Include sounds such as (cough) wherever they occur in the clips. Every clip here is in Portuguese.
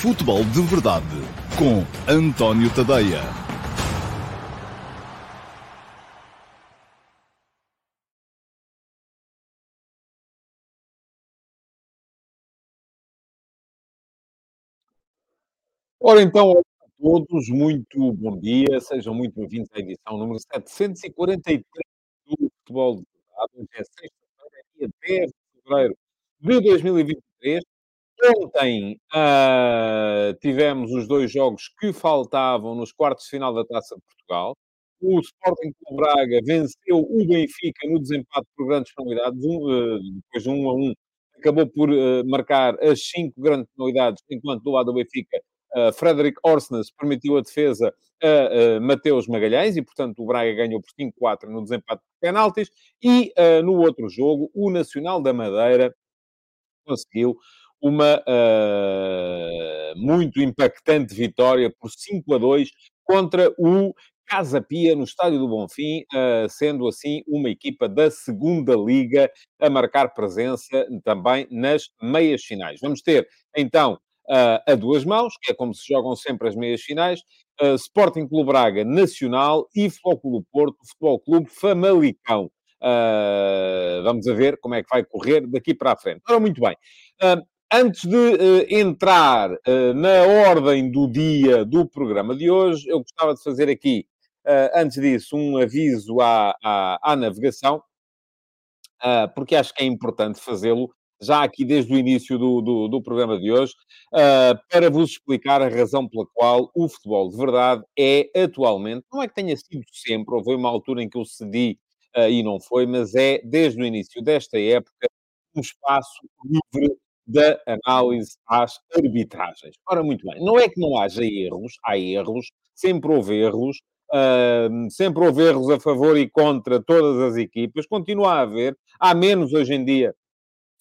Futebol de Verdade com António Tadeia. Ora então, olá a todos, muito bom dia, sejam muito bem-vindos à edição número 743 do Futebol de Verdade. Hoje é sexta-feira, dia 10 de fevereiro de 2023. Ontem ah, tivemos os dois jogos que faltavam nos quartos de final da Taça de Portugal. O Sporting Clube Braga venceu o Benfica no desempate por grandes penalidades, um, ah, depois de um a um, acabou por ah, marcar as cinco grandes penalidades, enquanto do lado do Benfica, uh, Frederic Orsnes permitiu a defesa a Mateus Magalhães e, portanto, o Braga ganhou por 5-4 no desempate de penaltis. E uh, no outro jogo, o Nacional da Madeira conseguiu uma uh, muito impactante vitória por 5 a 2 contra o Casa Pia, no Estádio do Bonfim, uh, sendo assim uma equipa da segunda Liga a marcar presença também nas meias finais. Vamos ter, então, uh, a duas mãos, que é como se jogam sempre as meias finais, Sporting Clube Braga Nacional e Futebol Clube Porto, Futebol Clube Famalicão. Uh, vamos ver como é que vai correr daqui para a frente. Ora, muito bem. Uh, Antes de uh, entrar uh, na ordem do dia do programa de hoje, eu gostava de fazer aqui, uh, antes disso, um aviso à, à, à navegação, porque acho que é importante fazê-lo já aqui desde o início do, do, do programa de hoje, para vos explicar a razão pela qual o futebol de verdade é atualmente, não é que tenha sido sempre, houve uma altura em que eu cedi e não foi, mas é desde o início desta época um espaço livre da análise às arbitragens. Ora, muito bem, não é que não haja erros, há erros, sempre houve erros, uh, sempre houve erros a favor e contra todas as equipas, continua a haver, há menos hoje em dia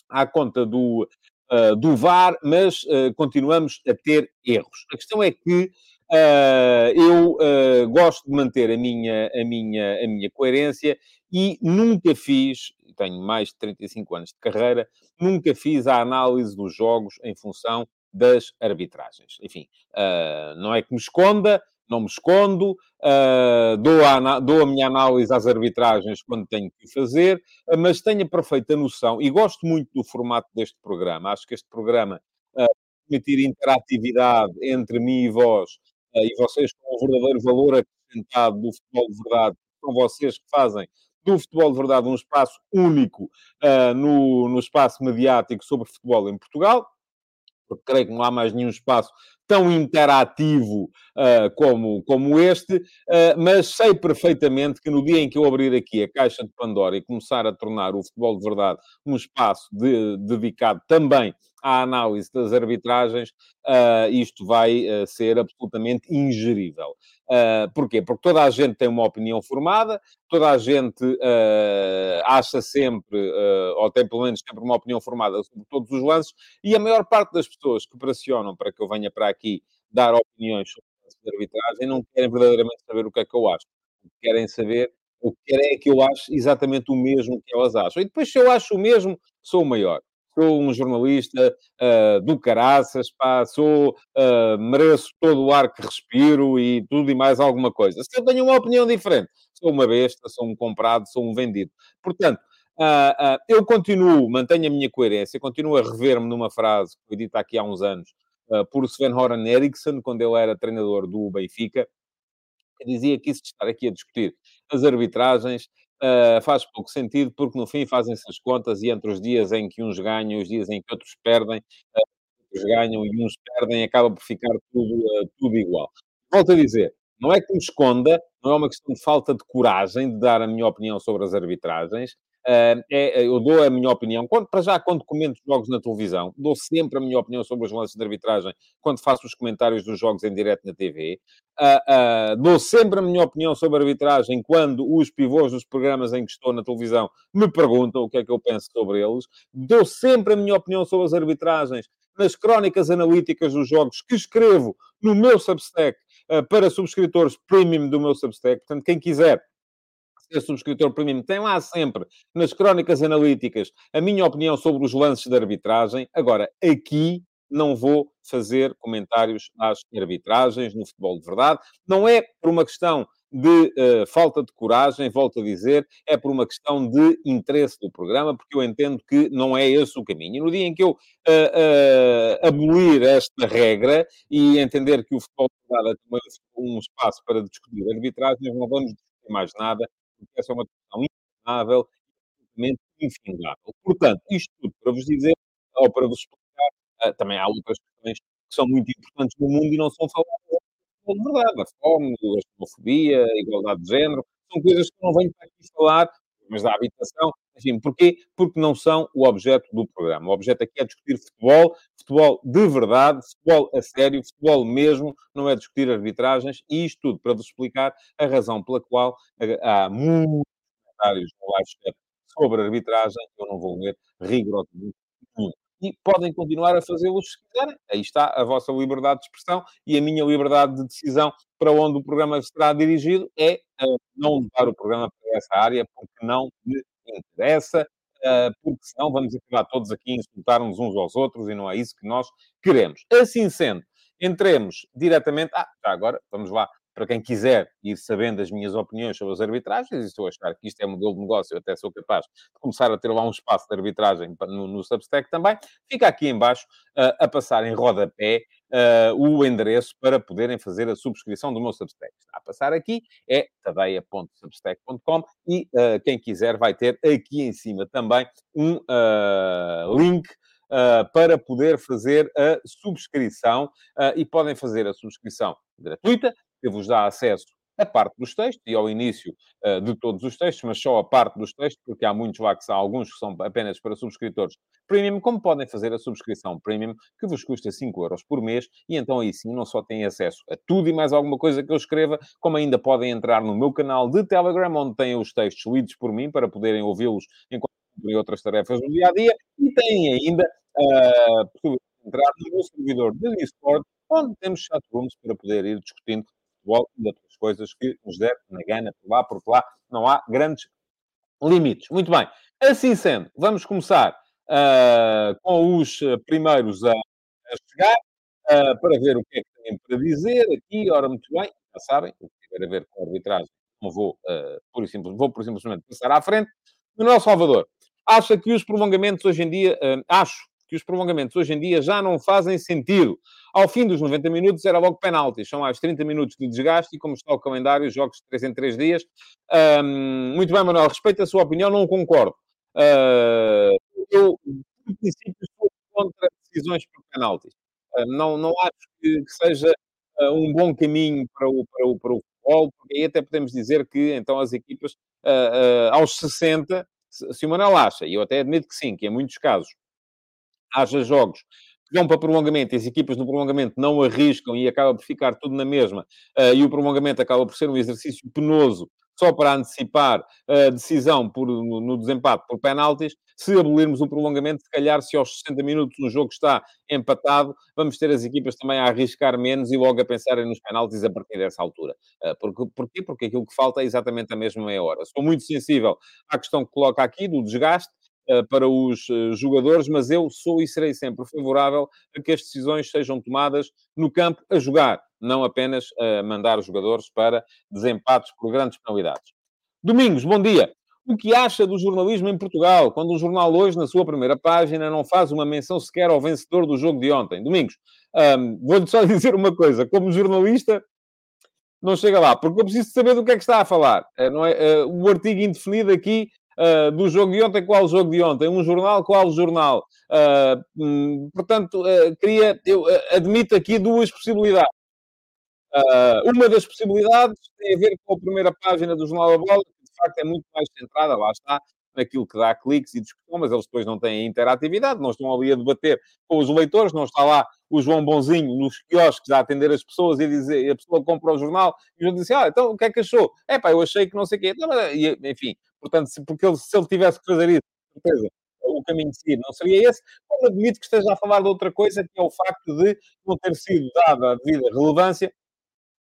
à conta do, uh, do VAR, mas uh, continuamos a ter erros. A questão é que Uh, eu gosto de manter a minha, a, minha, a minha coerência e nunca fiz, tenho mais de 35 anos de carreira, nunca fiz a análise dos jogos em função das arbitragens. Enfim, uh, não é que me esconda, não me escondo, uh, dou, a, dou, a, minha análise às arbitragens quando tenho que fazer, uh, mas tenho a perfeita noção, e gosto muito do formato deste programa. Acho que este programa uh, permitir interatividade entre mim e vós, e vocês com o verdadeiro valor acrescentado do futebol de verdade, são vocês que fazem do futebol de verdade um espaço único uh, no, no espaço mediático sobre futebol em Portugal, porque creio que não há mais nenhum espaço tão interativo uh, como, como este, uh, mas sei perfeitamente que no dia em que eu abrir aqui a caixa de Pandora e começar a tornar o futebol de verdade um espaço de, dedicado também à análise das arbitragens, uh, isto vai uh, ser absolutamente ingerível. Uh, porquê? Porque toda a gente tem uma opinião formada, toda a gente acha sempre, ou tem pelo menos sempre uma opinião formada sobre todos os lances, e a maior parte das pessoas que pressionam para que eu venha para aqui dar opiniões sobre a arbitragem não querem verdadeiramente saber o que é que eu acho. Querem saber o que querem é que eu acho exatamente o mesmo que elas acham. E depois, se eu acho o mesmo, sou o maior sou um jornalista uh, do caraças, pá, sou, uh, mereço todo o ar que respiro e tudo e mais alguma coisa. Se eu tenho uma opinião diferente, sou uma besta, sou um comprado, sou um vendido. Portanto, uh, eu continuo, mantenho a minha coerência, continuo a rever-me numa frase que foi dita aqui há uns anos por Sven-Goran Eriksson, quando ele era treinador do Benfica, que dizia que isso de estar aqui a discutir as arbitragens uh, faz pouco sentido, porque no fim fazem-se as contas e entre os dias em que uns ganham e os dias em que outros perdem, uh, outros ganham e uns perdem, acaba por ficar tudo, uh, tudo igual. Volto a dizer, não é que me esconda, não é uma questão de falta de coragem de dar a minha opinião sobre as arbitragens, é, eu dou a minha opinião, quando, para já, quando comento jogos na televisão, dou sempre a minha opinião sobre os lances de arbitragem quando faço os comentários dos jogos em direto na TV. Uh, uh, dou sempre a minha opinião sobre arbitragem quando os pivôs dos programas em que estou na televisão me perguntam o que é que eu penso sobre eles. Dou sempre a minha opinião sobre as arbitragens nas crónicas analíticas dos jogos que escrevo no meu Substack para subscritores premium do meu Substack. Portanto, quem quiser ser subscritor premium, tem lá sempre, nas crónicas analíticas, a minha opinião sobre os lances de arbitragem. Agora, aqui não vou fazer comentários às arbitragens no futebol de verdade. Não é por uma questão de uh, falta de coragem, volto a dizer, é por uma questão de interesse do programa, porque eu entendo que não é esse o caminho. E no dia em que eu uh, uh, abolir esta regra e entender que o futebol de verdade é um espaço para discutir arbitragens, não vamos discutir mais nada, porque essa é uma questão infindável e infindável. Portanto, isto tudo para vos dizer, ou para vos explicar, também há outras questões que são muito importantes no mundo e não são faladas de verdade. A fome, a xenofobia, a igualdade de género, são coisas que não venho para aqui falar, mas da habitação, enfim, porquê? Porque não são o objeto do programa. O objeto aqui é discutir futebol, futebol de verdade, futebol a sério, futebol mesmo, não é discutir arbitragens, e isto tudo para vos explicar a razão pela qual há muitos comentários no live sobre arbitragem, eu não vou ler rigorosamente nenhum e podem continuar a fazê-los se quiserem. Aí está a vossa liberdade de expressão e a minha liberdade de decisão para onde o programa será dirigido é uh, não levar o programa para essa área porque não me interessa, porque senão vamos acabar todos aqui a insultar-nos uns aos outros e não é isso que nós queremos. Assim sendo, entremos diretamente. Ah, já agora, vamos lá para quem quiser ir sabendo as minhas opiniões sobre as arbitragens, e se eu achar que isto é modelo de negócio, eu até sou capaz de começar a ter lá um espaço de arbitragem no, no Substack também, fica aqui embaixo uh, a passar em rodapé uh, o endereço para poderem fazer a subscrição do meu Substack. Está a passar aqui, é tadeia.substack.com e uh, quem quiser vai ter aqui em cima também um link Uh, para poder fazer a subscrição uh, e podem fazer a subscrição gratuita, que vos dá acesso a parte dos textos e ao início uh, de todos os textos, mas só a parte dos textos, porque há muitos que são alguns que são apenas para subscritores premium, como podem fazer a subscrição premium, que vos custa 5 euros por mês, e então aí sim não só têm acesso a tudo e mais alguma coisa que eu escreva, como ainda podem entrar no meu canal de Telegram, onde têm os textos lidos por mim, para poderem ouvi-los enquanto cumprem outras tarefas do dia a dia, e têm ainda uh, possibilidade de entrar no meu servidor de Discord, onde temos chatrooms para poder ir discutindo futebol e outras coisas que nos der na gana por lá, porque lá não há grandes limites. Muito bem. Assim sendo, vamos começar uh, com os primeiros a, a chegar, uh, para ver o que é que têm para dizer aqui. Ora, muito bem, já sabem, o que tiver a ver com a arbitragem, não vou, uh, por e simples, vou por simplesmente passar à frente. Manuel Salvador, acha que os prolongamentos hoje em dia, acho que os prolongamentos hoje em dia já não fazem sentido. Ao fim dos 90 minutos era logo penaltis, são mais 30 minutos de desgaste e como está o calendário, jogos de 3 em 3 dias. Muito bem, Manuel, respeito a sua opinião, não concordo. Uh, eu, por princípio, sou contra decisões por penaltis. Uh, não, não acho que, que seja uh, um bom caminho para o, para, o, para o futebol, porque aí até podemos dizer que então as equipas aos 60, se, se o Manuel acha, e eu até admito que sim, que em muitos casos haja jogos que vão para prolongamento e as equipas no prolongamento não arriscam e acaba por ficar tudo na mesma, uh, e o prolongamento acaba por ser um exercício penoso só para antecipar a decisão por, no, no desempate por penaltis, se abolirmos o prolongamento, se calhar, se aos 60 minutos o jogo está empatado, vamos ter as equipas também a arriscar menos e logo a pensarem nos penaltis a partir dessa altura. Uh, porque, porquê? Porque aquilo que falta é exatamente a mesma meia hora. Sou muito sensível à questão que coloca aqui, do desgaste, eh, para os eh, jogadores, mas eu sou e serei sempre favorável a que as decisões sejam tomadas no campo a jogar, não apenas a mandar os jogadores para desempates por grandes penalidades. Domingos, bom dia. O que acha do jornalismo em Portugal, quando um jornal hoje, na sua primeira página, não faz uma menção sequer ao vencedor do jogo de ontem? Domingos, vou-lhe só (laughs) dizer uma coisa. Como jornalista, não chega lá, porque eu preciso saber do que é que está a falar. Eh, não é? O artigo indefinido aqui uh, do jogo de ontem, qual jogo de ontem? Um jornal, qual jornal? Uh, portanto, uh, queria, eu admito aqui duas possibilidades. uma das possibilidades tem a ver com a primeira página do Jornal da Bola, que de facto é muito mais centrada, lá está, naquilo que dá cliques e discussão, mas eles depois não têm interatividade, não estão ali a debater com os leitores, não está lá o João Bonzinho nos quiosques a atender as pessoas e dizer, a pessoa compra o jornal e o João diz ah, então o que é que achou? É pá, eu achei que não sei o quê. E, enfim, portanto, se, porque ele, se ele tivesse que fazer isso, certeza, o caminho de seguir não seria esse, como admito que esteja a falar de outra coisa, que é o facto de não ter sido dada a devida relevância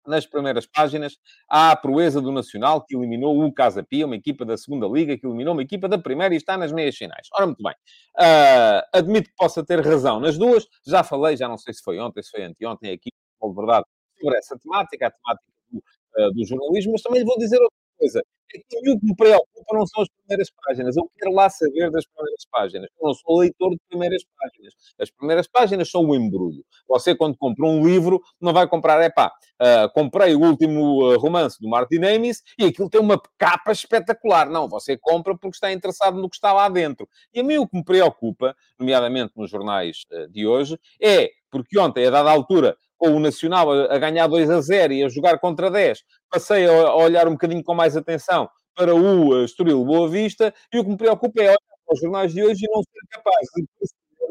nas primeiras páginas, a proeza do Nacional, que eliminou o Casa Pia, uma equipa da segunda Liga, que eliminou uma equipa da primeira e está nas meias finais. Ora, muito bem. Uh, admito que possa ter razão nas duas. Já falei, já não sei se foi ontem, se foi anteontem, aqui, de verdade, sobre essa temática, a temática do, uh, do jornalismo, mas também lhe vou dizer outra coisa. É que me preocupa não são as primeiras páginas. Eu quero lá saber das primeiras páginas. Eu não sou leitor de primeiras páginas. As primeiras páginas são o embrulho. Você, quando compra um livro, não vai comprar, é pá, uh, comprei o último uh, romance do Martin Amis e aquilo tem uma capa espetacular. Não, você compra porque está interessado no que está lá dentro. E a mim o que me preocupa, nomeadamente nos jornais uh, de hoje, é porque ontem, a dada altura, com o Nacional a, ganhar 2 a 0 e a jogar contra 10, passei a, olhar um bocadinho com mais atenção para o Estoril Boa Vista e o que me preocupa é olhar para os jornais de hoje e não ser capaz de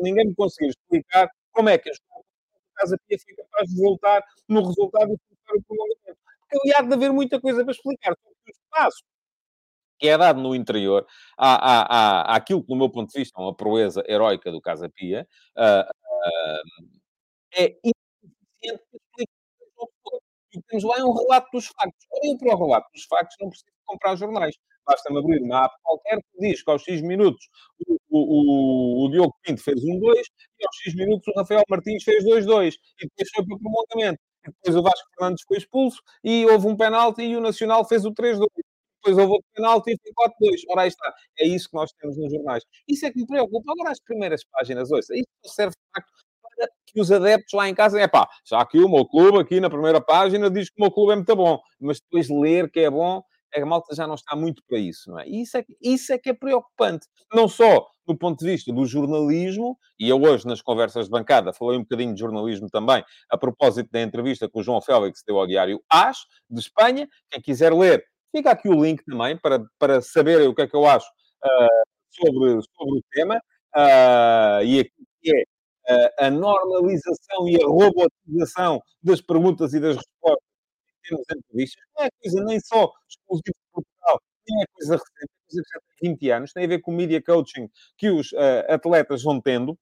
ninguém me conseguir explicar como é que a Casa Pia foi capaz de voltar no resultado e começar o prolongamento. Porque há de haver muita coisa para explicar. O espaço que é dado no interior há, há, há aquilo que, no meu ponto de vista, é uma proeza heroica do Casa Pia, uh, uh, é insuficiente para explicar e temos lá é um relato dos factos. Olhem para o relato dos factos, não preciso comprar jornais. Basta-me abrir uma app qualquer que diz que aos X minutos o, o, o Diogo Pinto fez um 2 e aos X minutos o Rafael Martins fez 2-2 e depois foi para o prolongamento. E depois o Vasco Fernandes foi expulso e houve um penalti e o Nacional fez o 3-2. Depois houve outro penalti e foi 4-2. Ora, aí está. É isso que nós temos nos jornais. Isso é que me preocupa. Agora, as primeiras páginas, ouça, isso serve de facto que os adeptos lá em casa, é pá, já aqui o meu clube, aqui na primeira página, diz que o meu clube é muito bom, mas depois ler que é bom, a malta já não está muito para isso, não é? E isso é, isso é que é preocupante. Não só do ponto de vista do jornalismo, e eu hoje nas conversas de bancada falei um bocadinho de jornalismo também, a propósito da entrevista que o João Félix deu ao diário AS, de Espanha. Quem quiser ler, fica aqui o link também para, para saberem o que é que eu acho uh, sobre, sobre o tema. Uh, e aqui é a normalização e a robotização das perguntas e das respostas em termos entrevistas não é coisa nem só exclusiva de Portugal, nem é coisa recente, é coisa que já tem 20 anos, tem a ver com o media coaching que os uh, atletas vão tendo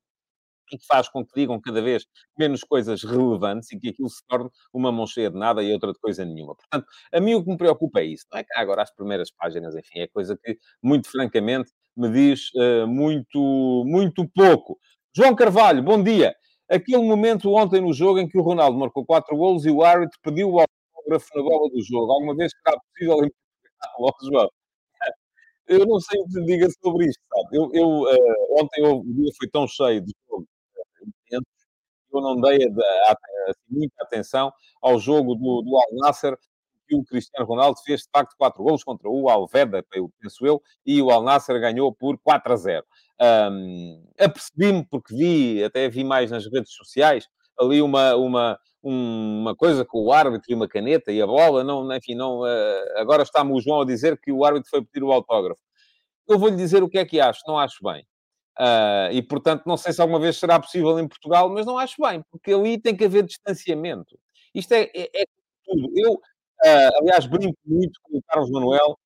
e que faz com que digam cada vez menos coisas relevantes e que aquilo se torne uma mão cheia de nada e outra de coisa nenhuma. Portanto, a mim o que me preocupa é isso. Não é que agora as primeiras páginas, enfim, é coisa que, muito francamente, me diz uh, muito, muito pouco. João Carvalho, bom dia. Aquele momento ontem no jogo em que o Ronaldo marcou quatro golos e o árbitro pediu o autógrafo na bola do jogo. Alguma vez será possível (laughs) João? Eu não sei o que diga sobre isto, sabe? Eu, eu uh, ontem o dia foi tão cheio de jogo, eu não dei a, a, a, muita atenção ao jogo do, do Al Nasser que o Cristiano Ronaldo fez de facto quatro golos contra o Alveda, penso eu, e o Al Nasser ganhou por 4 a 0. Um, Apercebi-me, porque vi, até vi mais nas redes sociais, ali uma, uma, uma coisa com o árbitro e uma caneta e a bola, não, enfim, não, uh, agora está-me o João a dizer que o árbitro foi pedir o autógrafo. Eu vou-lhe dizer o que é que acho, não acho bem. Uh, e, portanto, não sei se alguma vez será possível em Portugal, mas não acho bem, porque ali tem que haver distanciamento. Isto é, é, é tudo. Eu, uh, aliás, brinco muito com o Carlos Manuel,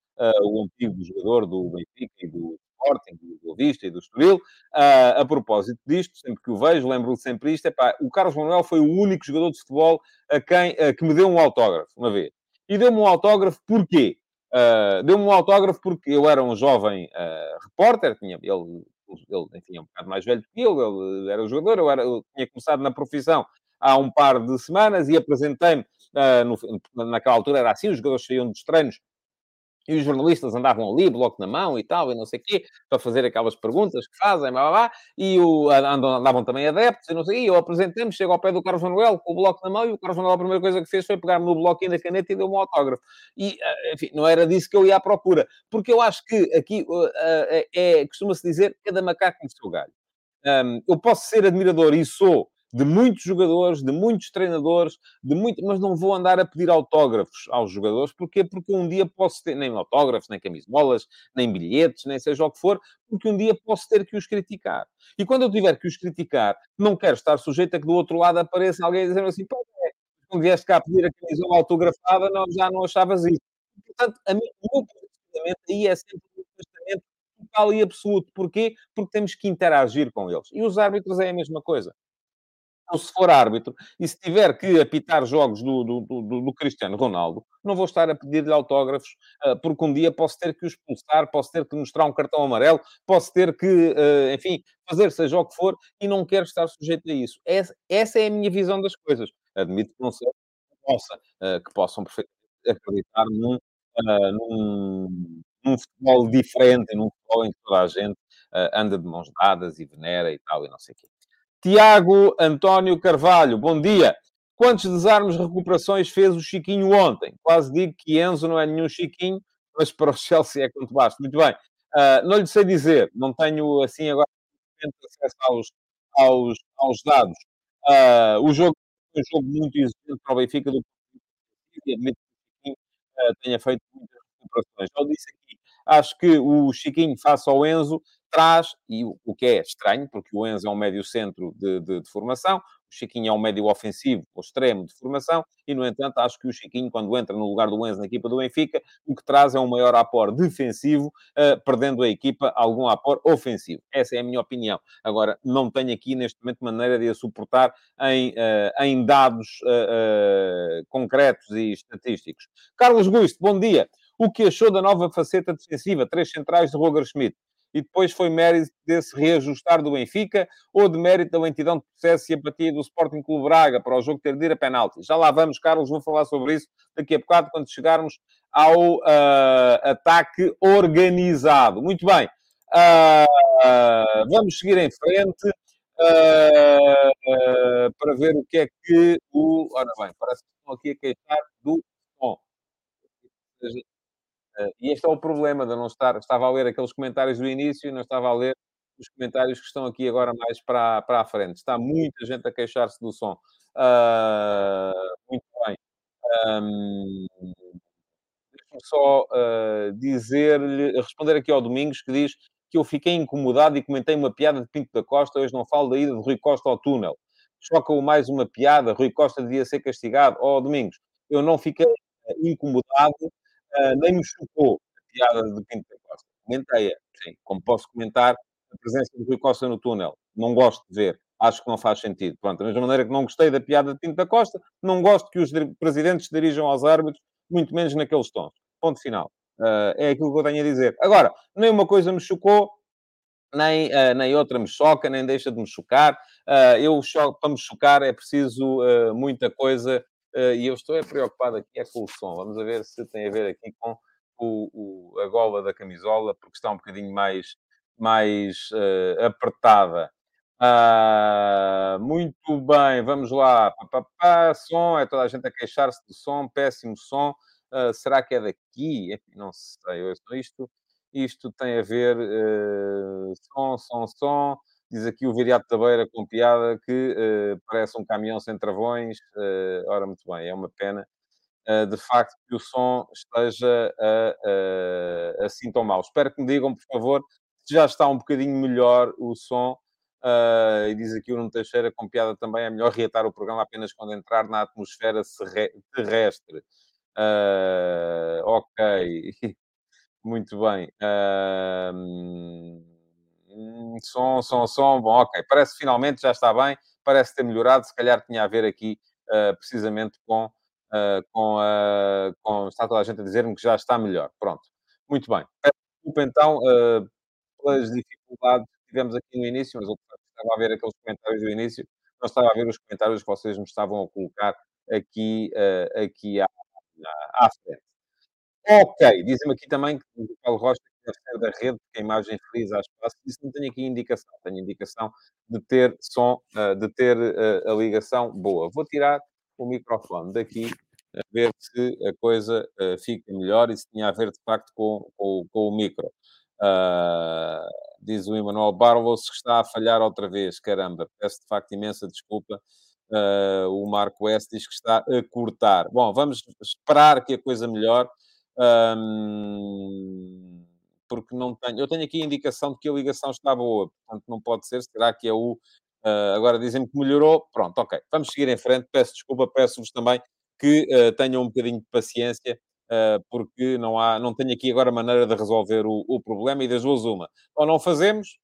o antigo jogador do Benfica e do Sporting, do Boa Vista e do Estoril. Uh, a propósito disto, sempre que o vejo, lembro-me sempre isto, epá, o Carlos Manuel foi o único jogador de futebol a quem, uh, que me deu um autógrafo, uma vez. E deu-me um autógrafo porquê? Uh, deu-me um autógrafo porque eu era um jovem repórter, tinha, ele, ele enfim, é um bocado mais velho que eu, ele era jogador, eu, era, eu tinha começado na profissão há um par de semanas e apresentei-me, naquela altura era assim, os jogadores saíam dos treinos e os jornalistas andavam ali, bloco na mão e tal, e não sei o quê, para fazer aquelas perguntas que fazem, blá, blá, blá, e o, andavam também adeptos, e não sei e eu apresentei-me, chego ao pé do Carlos Manuel com o bloco na mão, e o Carlos Manuel a primeira coisa que fez foi pegar-me no bloco e na caneta e deu-me um autógrafo. E, eh, enfim, não era disso que eu ia à procura, porque eu acho que aqui uh, é, é costuma-se dizer, cada macaco no seu galho. Eu posso ser admirador, e sou, de muitos jogadores, de muitos treinadores, de muito, mas não vou andar a pedir autógrafos aos jogadores. Porquê? Porque um dia posso ter, nem autógrafos, nem camisolas, nem bilhetes, nem seja o que for, porque um dia posso ter que os criticar. E quando eu tiver que os criticar, não quero estar sujeito a que do outro lado apareça alguém dizendo assim, pô, é, quando vieste cá pedir a camisola autografada, não, já não achavas isso. Portanto, a mim, o meu aí é sempre um posicionamento total e absoluto. Porquê? Porque temos que interagir com eles. E os árbitros é a mesma coisa. Ou se for árbitro, e se tiver que apitar jogos do, do, do, do Cristiano Ronaldo, não vou estar a pedir-lhe autógrafos, uh, porque um dia posso ter que o expulsar, posso ter que mostrar um cartão amarelo, posso ter que, uh, enfim, fazer seja o que for, e não quero estar sujeito a isso. Essa, é a minha visão das coisas. Admito que não seja possa, uh, que possam perfeitamente acreditar num, num, num futebol diferente, num futebol em que toda a gente anda de mãos dadas e venera e tal, e não sei o quê. Tiago António Carvalho, bom dia. Quantos desarmes recuperações fez o Chiquinho ontem? Quase digo que Enzo não é nenhum Chiquinho, mas para o (laughs) Chelsea é quanto basta. Muito bem. Uh, não lhe sei dizer, não tenho assim agora acesso aos, aos, aos dados. Uh, o jogo foi um jogo muito exigente para o Benfica do admito que o Chiquinho uh, tenha feito muitas recuperações. Eu disse aqui, acho que o Chiquinho, face ao Enzo, traz, e o, que é estranho, porque o Enzo é um médio centro de, de, de formação, o Chiquinho é um médio ofensivo ou extremo de formação, e, no entanto, acho que o Chiquinho, quando entra no lugar do Enzo na equipa do Benfica, o que traz é um maior apor defensivo, uh, perdendo a equipa algum apor ofensivo. Essa é a minha opinião. Agora, não tenho aqui, neste momento, maneira de a suportar em, uh, em dados uh, concretos e estatísticos. Carlos Guiste, bom dia. O que achou da nova faceta defensiva? Três centrais de Roger Schmidt e depois foi mérito desse reajustar do Benfica ou de mérito da lentidão de processo e apatia do Sporting Clube Braga para o jogo ter de ir a penalti. Já lá vamos, Carlos, vou falar sobre isso daqui a bocado, quando chegarmos ao uh, ataque organizado. Muito bem, uh, vamos seguir em frente. Uh, para ver o que é que o. Ora bem, parece que estão aqui a queixar do som. Uh, e este é o problema de não estar. Estava a ler aqueles comentários do início e não estava a ler os comentários que estão aqui agora mais para, para a frente. Está muita gente a queixar-se do som. Uh, muito bem. Um, Deixa-me só uh, dizer-lhe, responder aqui ao Domingos, que diz que eu fiquei incomodado e comentei uma piada de Pinto da Costa. Hoje não falo da ida de Rui Costa ao túnel. Choca-o mais uma piada. Rui Costa devia ser castigado. Ó, oh, Domingos, eu não fiquei incomodado uh, nem me chocou a piada de Pinto da Costa. Comentei-a, sim. Como posso comentar a presença de Rui Costa no túnel. Não gosto de ver. Acho que não faz sentido. Pronto, da mesma maneira que não gostei da piada de Pinto da Costa, não gosto que os presidentes dirijam aos árbitros, muito menos naqueles tons. Ponto final. Uh, é aquilo que eu tenho a dizer. Agora, nem uma coisa me chocou, nem, uh, nem outra me choca, nem deixa de me chocar. Uh, eu para me chocar é preciso muita coisa e eu estou é preocupado aqui é com o som. Vamos ver se tem a ver aqui com o, o, a gola da camisola, porque está um bocadinho mais, mais uh, apertada. Ah, muito bem, vamos lá. Pá, pá, pá, som, é toda a gente a queixar-se do som, péssimo som. Uh, será que é daqui? Não sei, isto, isto tem a ver. Uh, som, som, som. Diz aqui o Viriato da Beira com piada que uh, parece um caminhão sem travões. Uh, ora, muito bem, é uma pena. Uh, de facto, que o som esteja assim tão mal. Espero que me digam, por favor, se já está um bocadinho melhor o som. e diz aqui o Nuno Teixeira com piada também, é melhor reatar o programa apenas quando entrar na atmosfera terrestre. ok, (laughs) muito bem. Hum, som, som, som, bom, ok, parece que finalmente já está bem, parece ter melhorado, se calhar tinha a ver aqui uh, precisamente com, uh, com, uh, com, está toda a gente a dizer-me que já está melhor, pronto, muito bem. Peço desculpa então pelas dificuldades que tivemos aqui no início, mas eu estava a ver aqueles comentários do início, não estava a ver os comentários que vocês me estavam a colocar aqui, aqui à, à frente. Ok, dizem-me aqui também que o Paulo Rocha deve da rede, porque a imagem frisa a espaço. Isso não tenho aqui indicação. Tenho indicação de ter som, eh, de ter eh, a ligação boa. Vou tirar o microfone daqui, a ver se a coisa eh, fica melhor e se tinha a ver, de facto, com, com, com o micro. Uh, diz o Emanuel Barlos que está a falhar outra vez. Caramba, peço de facto imensa desculpa. Uh, o Marco West diz que está a cortar. Bom, vamos esperar que a coisa melhore. Um, porque não tenho. Eu tenho aqui a indicação de que a ligação está boa, portanto não pode ser. Será que é o. Uh, agora dizem-me que melhorou. Pronto, ok. Vamos seguir em frente. Peço desculpa, peço-vos também que uh, tenham um bocadinho de paciência, uh, porque não, há, não tenho aqui agora maneira de resolver o, o problema e das duas uma. Ou não fazemos,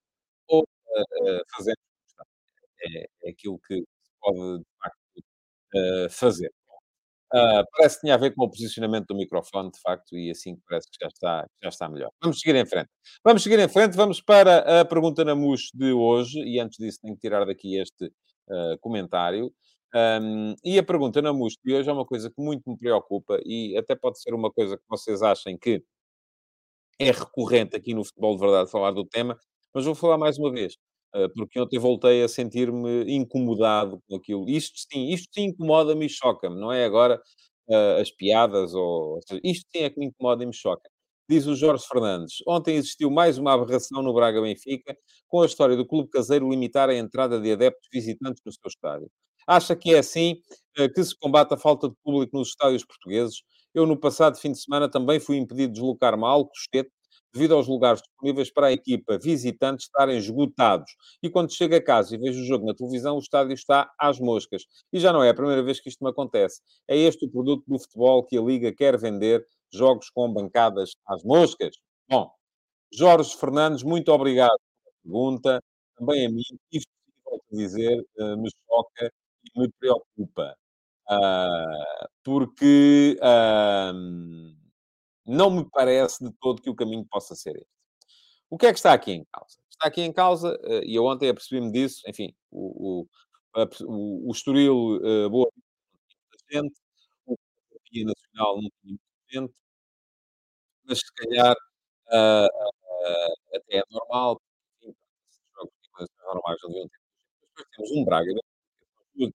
ou fazemos. É, é aquilo que se pode, de facto, fazer. Ah, parece que tinha a ver com o posicionamento do microfone, de facto, e assim parece que já está, já está melhor. Vamos seguir em frente. Vamos seguir em frente, vamos para a pergunta na MUS de hoje, e antes disso tenho que tirar daqui este ah, comentário. Um, e a pergunta na MUS de hoje é uma coisa que muito me preocupa e até pode ser uma coisa que vocês achem que é recorrente aqui no Futebol de Verdade falar do tema, mas vou falar mais uma vez, porque ontem voltei a sentir-me incomodado com aquilo. Isto sim, isto sim incomoda-me e choca-me, não é agora, eh, as piadas ou isto sim é que me incomoda e me choca. Diz o Jorge Fernandes: "Ontem existiu mais uma aberração no Braga-Benfica, com a história do clube caseiro limitar a entrada de adeptos visitantes no seu estádio. Acha que é assim, eh, que se combate a falta de público nos estádios portugueses? Eu, no passado fim de semana, também fui impedido de deslocar-me a Alcochete, devido aos lugares disponíveis para a equipa visitante estarem esgotados. E quando chego a casa e vejo o jogo na televisão, o estádio está às moscas. E já não é a primeira vez que isto me acontece. É este o produto do futebol que a Liga quer vender, jogos com bancadas às moscas. Bom, Jorge Fernandes, muito obrigado pela pergunta. Também a mim, isto, volto a dizer, eh, me choca e me preocupa. Ah, porque ahm, não me parece de todo que o caminho possa ser este. O que é que está aqui em causa? Está aqui em causa, eh, e eu ontem apercebi-me disso, enfim, o, o, o, o Estoril eh, Boa não tinha muita gente, o Guia Nacional não tinha muita gente, mas se calhar ah, ah, até é normal, porque, normais não deviam ter. Depois temos um Braga,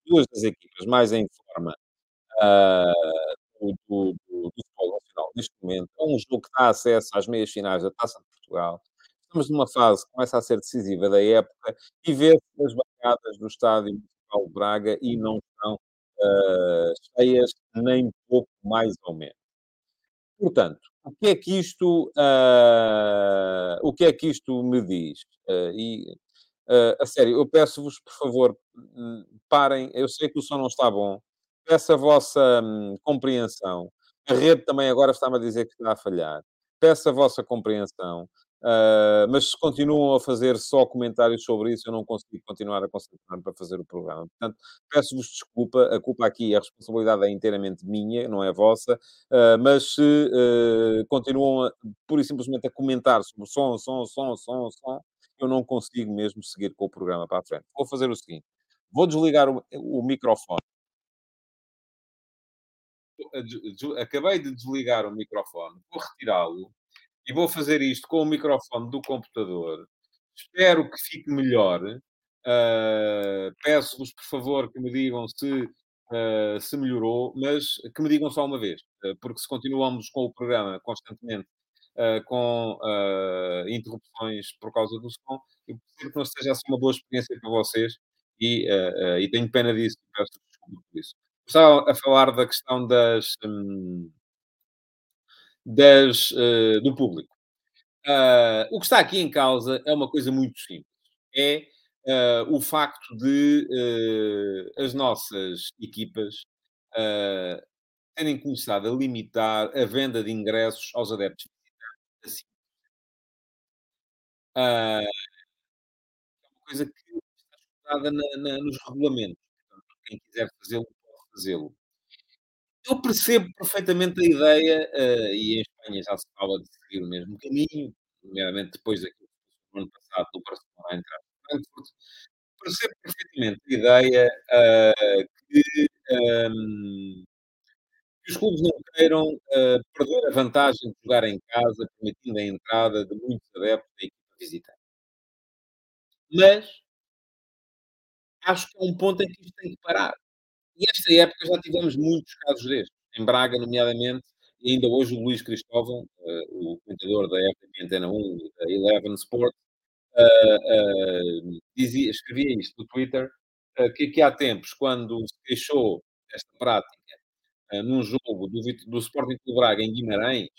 duas das equipas mais em forma ah, do, do, do, futebol nacional neste momento. É um jogo que dá acesso às meias finais da Taça de Portugal. Estamos numa fase que começa a ser decisiva da época e vê-se as bancadas do Estádio Municipal de Braga e não estão ah, cheias nem pouco mais ou menos. Portanto, o que é que isto, ah, o que é que isto me diz? Ah, e, a sério, eu peço-vos, por favor, hum, parem. Eu sei que o som não está bom. Peço a vossa hum, compreensão. A rede também agora está-me a dizer que está a falhar. Peço a vossa compreensão. Ah, mas se continuam a fazer só comentários sobre isso, eu não consigo continuar a concentrar-me para fazer o programa. Portanto, peço-vos desculpa. A culpa aqui, a responsabilidade é inteiramente minha, não é vossa. Uh, mas se uh, continuam a, pura e simplesmente a comentar sobre som, som, som, som, som, eu não consigo mesmo seguir com o programa para a frente. Vou fazer o seguinte: vou desligar o, o microfone. Acabei de desligar o microfone, vou retirá-lo e vou fazer isto com o microfone do computador. Espero que fique melhor. Uh, Peço-vos, por favor, que me digam se, uh, se melhorou, mas que me digam só uma vez, uh, porque se continuamos com o programa constantemente com interrupções por causa do som, eu percebo que não seja assim uma boa experiência para vocês e, e tenho pena disso peço desculpa por isso. Estava a falar da questão das. Hum, das, uh, do público. Uh, o que está aqui em causa é uma coisa muito simples. É uh, o facto de as nossas equipas terem começado a limitar a venda de ingressos aos adeptos. Assim. é uma coisa que está estudada nos regulamentos. Quem quiser fazê-lo, fazê-lo. Eu percebo perfeitamente a ideia, uh, e em Espanha já se fala de seguir o mesmo caminho, nomeadamente depois daquilo que no ano passado do Barcelona entrar no Frankfurt. Percebo perfeitamente a ideia uh, que, um, que, os clubes não queiram uh, perder a vantagem de jogar em casa, permitindo a entrada de muitos adeptos da equipa visitante. Mas acho que é um ponto em que isto tem que parar. E esta época já tivemos muitos casos destes, em Braga, nomeadamente, e ainda hoje o Luís Cristóvão, uh, o comentador da RTP Antena 1 e da Eleven Sport, uh, uh, dizia, escrevia isto no Twitter, que, que há tempos, quando se queixou desta prática num jogo do, do Sporting de Braga em Guimarães,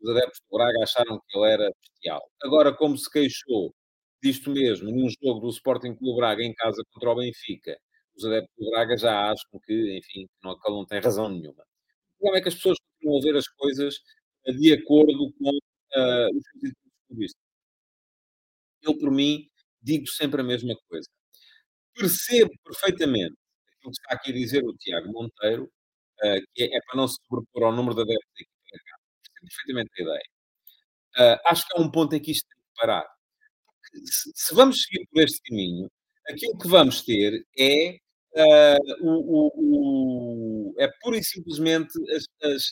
os adeptos do Braga acharam que ele era bestial. Agora, como se queixou disto mesmo num jogo do Sporting Clube Braga em casa contra o Benfica, os adeptos do Braga já acham que, enfim, não, que não tem razão nenhuma. O problema é que as pessoas continuam a ver as coisas de acordo com uh, os sentidos. Eu, por mim, digo sempre a mesma coisa. Percebo perfeitamente aquilo que está aqui a dizer o Tiago Monteiro, uh, que é, é, para não se sobrepor ao número de adeptos da equipa da. Percebo perfeitamente a ideia. Uh, acho que há um ponto em que isto tem que parar. Se, se, vamos seguir por este caminho, aquilo que vamos ter é uh, o, o, o, é pura e simplesmente as, as,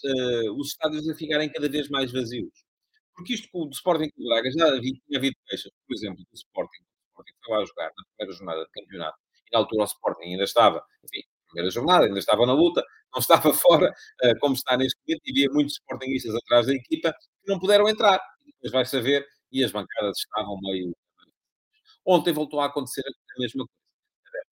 os estádios a ficarem cada vez mais vazios. Porque isto com o Sporting o Braga já tinha havido queixas, por exemplo, do Sporting. O Sporting foi lá jogar na primeira jornada de campeonato e na altura o Sporting ainda estava, enfim, primeira jornada, ainda estava na luta, não estava (laughs) fora, uh, como está neste momento, e havia muitos Sportingistas atrás da equipa que não puderam entrar. E depois vai saber, e as bancadas estavam meio. Ontem voltou a acontecer a mesma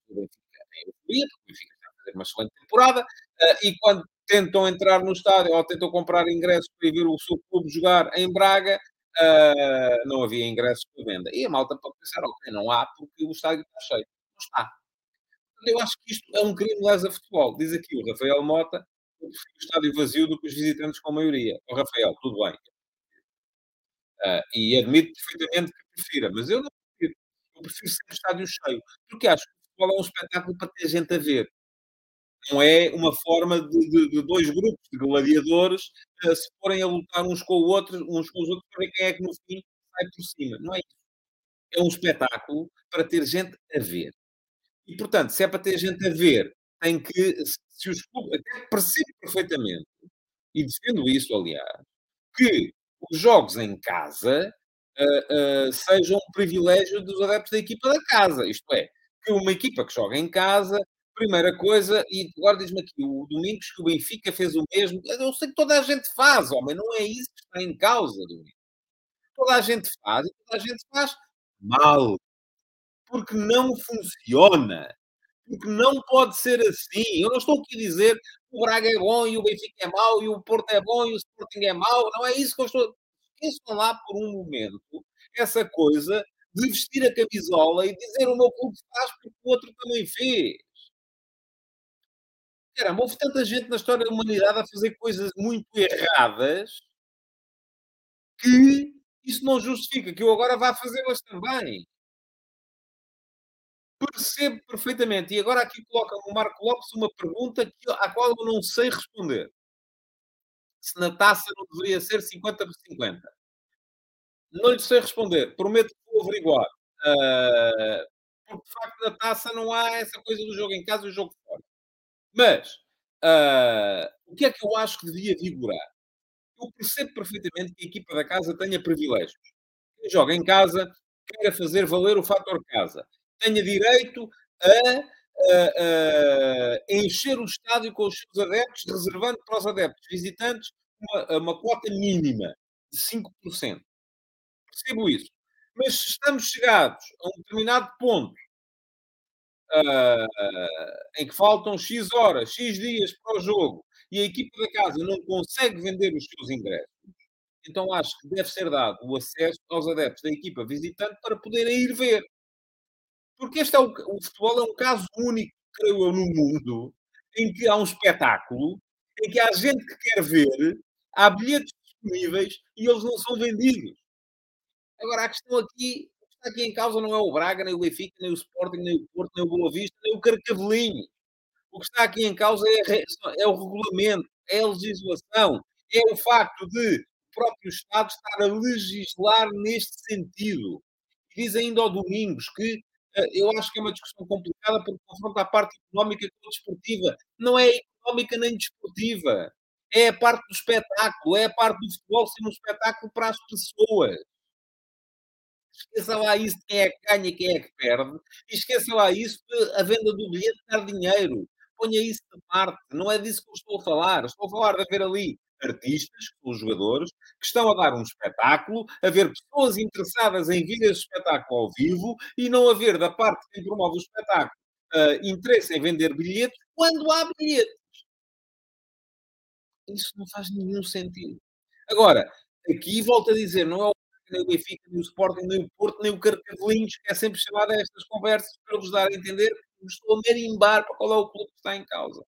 coisa. Tem euforia, porque o Benfica está a fazer uma excelente temporada, uh, e quando tentam entrar no estádio ou tentam comprar ingressos para ver o seu clube jogar em Braga, uh, não havia ingressos para venda. E a malta pode pensar, ok, não há porque o estádio está cheio. Não está. Eu acho que isto é um crime lesa futebol. Diz aqui o Rafael Mota, eu prefiro o estádio vazio do que os visitantes com maioria. O Rafael, tudo bem. Uh, e admito perfeitamente que prefira, mas eu não prefiro. Eu prefiro sempre estádio cheio, porque acho que futebol é um espetáculo para ter gente a ver. Não é uma forma de, de, de dois grupos de gladiadores uh, se forem a lutar uns com, o outro, uns com os outros para ver quem é que no fim sai por cima. Não é isso. É um espetáculo para ter gente a ver. E, portanto, se é para ter gente a ver, tem que, se os clubes, até percebo perfeitamente, e defendo isso, aliás, que os jogos em casa uh, uh, sejam um privilégio dos adeptos da equipa da casa. Isto é, que uma equipa que joga em casa, primeira coisa, e agora diz-me aqui, o Domingos que o Benfica fez o mesmo. Eu sei que toda a gente faz, homem, não é isso que está em causa, Domingos. Toda a gente faz e toda a gente faz mal porque não funciona. Porque não pode ser assim. Eu não estou aqui a dizer o Braga é bom e o Benfica é mau e o Porto é bom e o Sporting é mau. Não é isso que eu estou. Esqueçam lá por um momento essa coisa de vestir a camisola e dizer o meu clube faz porque o outro também fez. Caramba, houve tanta gente na história da humanidade a fazer coisas muito erradas que isso não justifica que eu agora vá fazê-las também. Percebo perfeitamente. E agora aqui coloca o Marco Lopes uma pergunta à qual eu não sei responder. Se na taça não deveria ser 50 por 50. Não lhe sei responder. Prometo que vou averiguar. Uh, porque, de facto, na taça não há essa coisa do jogo em casa e o jogo fora. Mas, uh, o que é que eu acho que devia vigorar? Eu percebo perfeitamente que a equipa da casa tenha privilégios. Quem joga em casa queira fazer valer o fator casa tenha direito a, a, a, encher o estádio com os seus adeptos, reservando para os adeptos visitantes uma, uma quota mínima de 5%. Percebo isso. Mas se estamos chegados a um determinado ponto uh, em que faltam X horas, X dias para o jogo e a equipa da casa não consegue vender os seus ingressos, então acho que deve ser dado o acesso aos adeptos da equipa visitante para poderem ir ver. Porque este é o, o futebol é um caso único, creio eu, no mundo, em que há um espetáculo, em que há gente que quer ver, há bilhetes disponíveis e eles não são vendidos. Agora, a questão aqui, o que está aqui em causa não é o Braga, nem o Benfica, nem o Sporting, nem o Porto, nem o Boa Vista, nem o Carcavelinho. O que está aqui em causa é, é o regulamento, é a legislação, é o facto de o próprio Estado estar a legislar neste sentido. Diz ainda ao Domingos que eh, eu acho que é uma discussão complicada porque confronta a parte económica com a desportiva. Não é económica nem desportiva. É a parte do espetáculo, é a parte do futebol ser um espetáculo para as pessoas. Esqueça lá isso quem é que ganha e quem é que perde. E esqueça lá isso a venda do bilhete dar dinheiro. Ponha isso de parte. Não é disso que eu estou a falar. Estou a falar de haver ali artistas, os jogadores, que estão a dar um espetáculo, haver pessoas interessadas em vir esse espetáculo ao vivo e não haver da parte de quem promove o espetáculo uh, interesse em vender bilhetes quando há bilhetes. Isso não faz nenhum sentido. Agora, aqui volto a dizer, não é o nem o Benfica, nem o Sporting, nem o Porto, nem o Carcavelinhos, que é sempre chamado a estas conversas para vos dar a entender que estou a merimbar para qual é o clube que está em causa.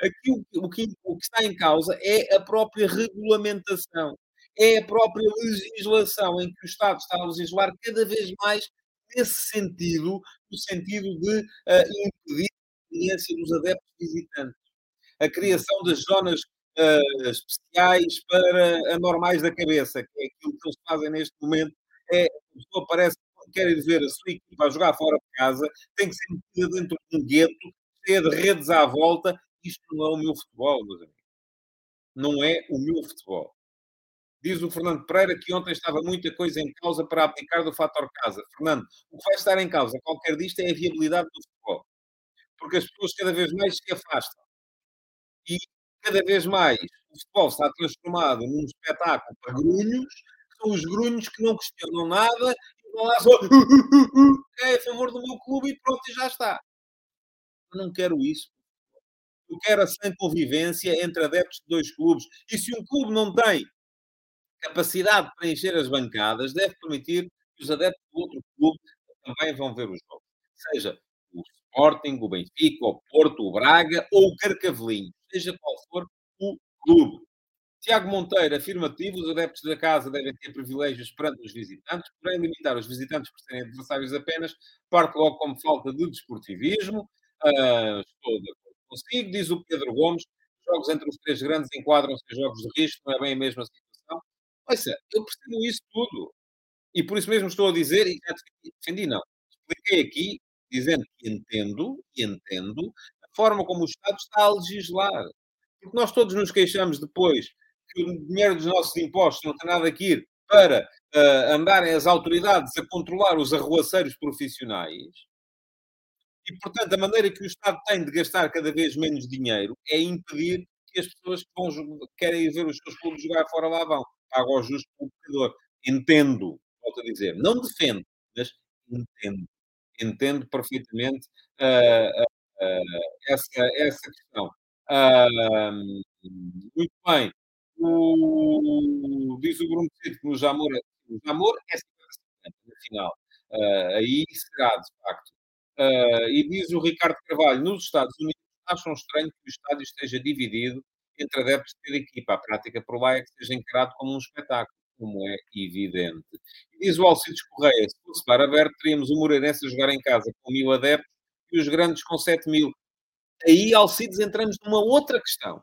Aqui o, o, que, o que está em causa é a própria regulamentação, é a própria legislação em que o Estado está a legislar cada vez mais nesse sentido, no sentido de uh, impedir experiência dos adeptos visitantes. A criação das zonas uh, especiais para anormais da cabeça, que é aquilo que eles fazem neste momento. É, a pessoa parece que quer ir ver a sua equipa a jogar fora de casa, tem que ser metida dentro de um gueto, cheia de redes à volta. Isto não é o meu futebol, meus amigos. Não é o meu futebol. Diz o Fernando Pereira que ontem estava muita coisa em causa para abdicar do fator casa. Fernando, o que vai estar em causa, qualquer disto, é a viabilidade do futebol. Porque as pessoas cada vez mais se afastam. E cada vez mais o futebol está transformado num espetáculo para grunhos, que são os grunhos que não questionam nada e vão lá só (laughs) é a favor do meu clube e pronto, e já está. Eu não quero isso. Eu quero a sem convivência entre adeptos de dois clubes. E se um clube não tem capacidade de preencher as bancadas deve permitir que os adeptos do outro clube também vão ver os jogos. Seja o Sporting, o Benfica, o Porto, o Braga ou o Carcavelinho. Seja qual for o clube. Tiago Monteiro, afirmativo, os adeptos da casa devem ter privilégios perante os visitantes, porém limitar os visitantes por serem adversários apenas, parte logo como falta de desportivismo. Uh, estou de acordo consigo, diz o Pedro Gomes, jogos entre os três grandes enquadram-se em jogos de risco, não é bem a mesma situação. Ouça, eu percebo isso tudo. E por isso mesmo estou a dizer, e já defendi, não. Expliquei aqui, dizendo que entendo, e entendo, forma como o Estado está a legislar. Porque nós todos nos queixamos depois que o dinheiro dos nossos impostos não tem nada que ir para uh, andarem as autoridades a controlar os arruaceiros profissionais. E, portanto, a maneira que o Estado tem de gastar cada vez menos dinheiro é impedir que as pessoas que vão, querem ver os seus clubes jogar fora lá vão pago ao justo pelo Entendo, volto a dizer, não defendo, mas entendo. Entendo perfeitamente uh, essa, essa questão. Muito bem. O, diz o Bruno Cito que no Jamor, o Jamor é 50-50, na final. aí será, de facto. e diz o Ricardo Carvalho, nos Estados Unidos acham estranho que o estádio esteja dividido entre adeptos de cada equipa. A prática por lá é que seja encarado como um espetáculo, como é evidente. E diz o Alcides Correia, se fosse para aberto, teríamos o Moreirense a jogar em casa com mil adeptos e os grandes com sete mil. Aí, Alcides, entramos numa outra questão.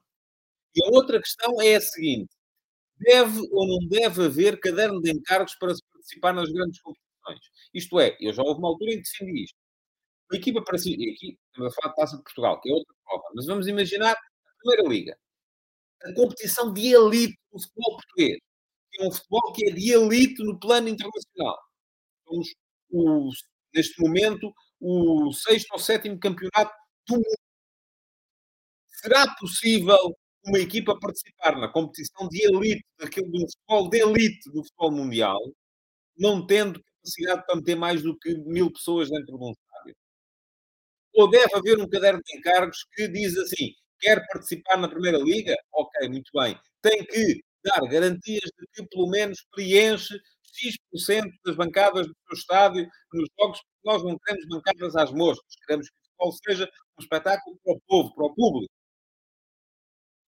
E a outra questão é a seguinte. Deve ou não deve haver caderno de encargos para se participar nas grandes competições? Isto é, eu já houve uma altura em que defendi isto. A equipa para si, aqui estamos a falar de Taça de Portugal, que é outra prova, mas vamos imaginar a Primeira Liga a competição de elite do futebol português. Que é um futebol que é de elite no plano internacional. Somos, neste momento, o sexto ou sétimo campeonato do mundo. Será possível uma equipa participar na competição de elite, daquele do futebol de elite do futebol mundial, não tendo capacidade para meter mais do que mil pessoas dentro de um estádio? Ou deve haver um caderno de encargos que diz assim: Quer participar na Primeira Liga? Ok, muito bem. Tem que dar garantias de que pelo menos preenche X% das bancadas do seu estádio nos jogos, nós não queremos bancadas às moscas. Queremos que o futebol seja um espetáculo para o povo, para o público.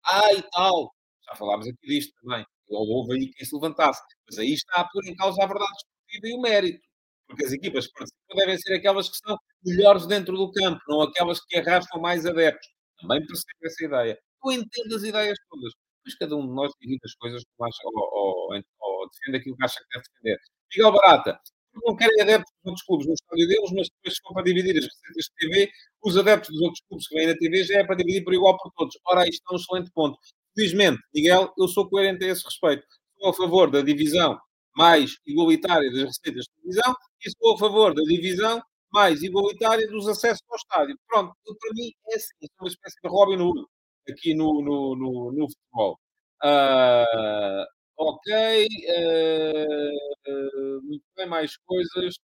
Ah, e tal. Já falámos aqui disto também. Ou houve aí quem se levantasse. Mas aí está a pôr em causa a verdade esportiva e o mérito. Porque as equipas que participam devem ser aquelas que são melhores dentro do campo, não aquelas que arrastam mais adeptos também percebo essa ideia. Eu entendo as ideias todas, mas cada um de nós divide as coisas como acha, ou, ou, ou defende aquilo que acha que deve defender. Miguel Barata, não querem adeptos dos outros clubes no estádio deles, mas depois se for para dividir as receitas de TV, os adeptos dos outros clubes que vêm na TV já é para dividir por igual por todos. Ora, isto é um excelente ponto. Felizmente, Miguel, eu sou coerente a esse respeito. Sou a favor da divisão mais igualitária das receitas de televisão e sou a favor da divisão mais igualitária dos acessos ao estádio. Pronto, para mim é assim, é uma espécie de Robin Hood aqui no, no, no, no futebol. Uh, ok, uh, muito bem, mais coisas.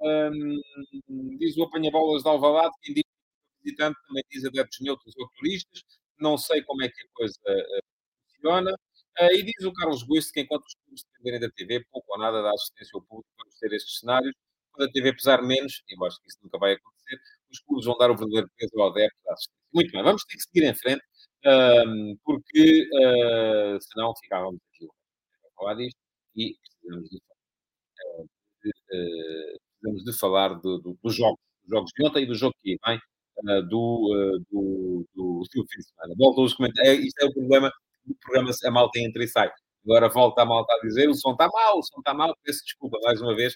Um, diz o apanha-bolas de Alvalade, quem diz visitante também diz adeptos neutros ou turistas. Não sei como é que a coisa uh, funciona. Uh, e diz o Carlos Guiste que enquanto os clubes dependerem da TV, pouco ou nada dá assistência ao público, vamos ter estes cenários quando a TV pesar menos, e eu acho que isso nunca vai acontecer, os clubes vão dar o verdadeiro peso ao adepto da assistência. Muito bem, vamos ter que seguir em frente, porque uh, senão ficávamos aqui falar disto e precisamos de, de, uh, precisamos de falar do, do, dos jogos, dos jogos de ontem e do jogo que vem. uh, do, uh, do, do, do, fim de semana. Voltam os comentários. É, isto é o problema do programa, a malta entra e sai. Agora volta a malta a dizer, o som está mal, o som está mal, peço desculpa mais uma vez.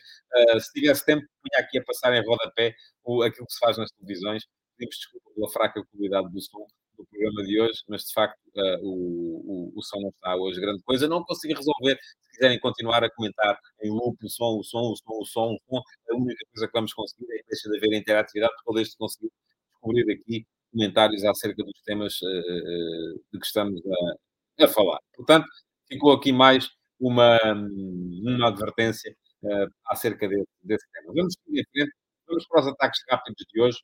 Se tivesse tempo, punha aqui a passar em rodapé o, aquilo que se faz nas televisões. Pedimos desculpa pela fraca qualidade do som do programa de hoje, mas de facto uh, o, o, o som não está hoje grande coisa. Não consigo resolver. Se quiserem continuar a comentar em loop o som, o som, o som, o som, o som, a única coisa que vamos conseguir é que deixa de haver interatividade, porque de conseguir descobrir aqui comentários acerca dos temas uh, de que estamos a, a falar. Portanto, ficou aqui mais uma, uma advertência uh, acerca desse, desse, tema. Vamos vamos para os ataques rápidos de hoje.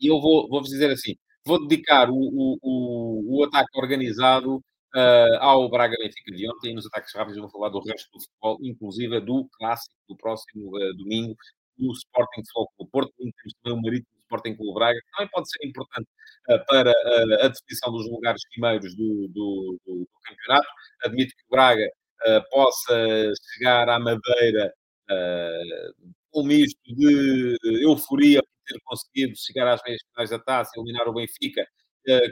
E eu vou, vou-vos dizer assim: vou dedicar o, o, o, o ataque organizado uh, ao Braga Benfica de ontem. Nos ataques rápidos, vou falar do resto do futebol, inclusive do clássico do próximo uh, domingo, do Sporting Futebol Clube Porto. Temos também o Marítimo Sporting Clube Braga, que também pode ser importante uh, para uh, a definição dos lugares primeiros do, do, do, do campeonato. Admito que o Braga uh, possa chegar à Madeira um misto de euforia ter conseguido chegar às meias finais da taça, eliminar o Benfica,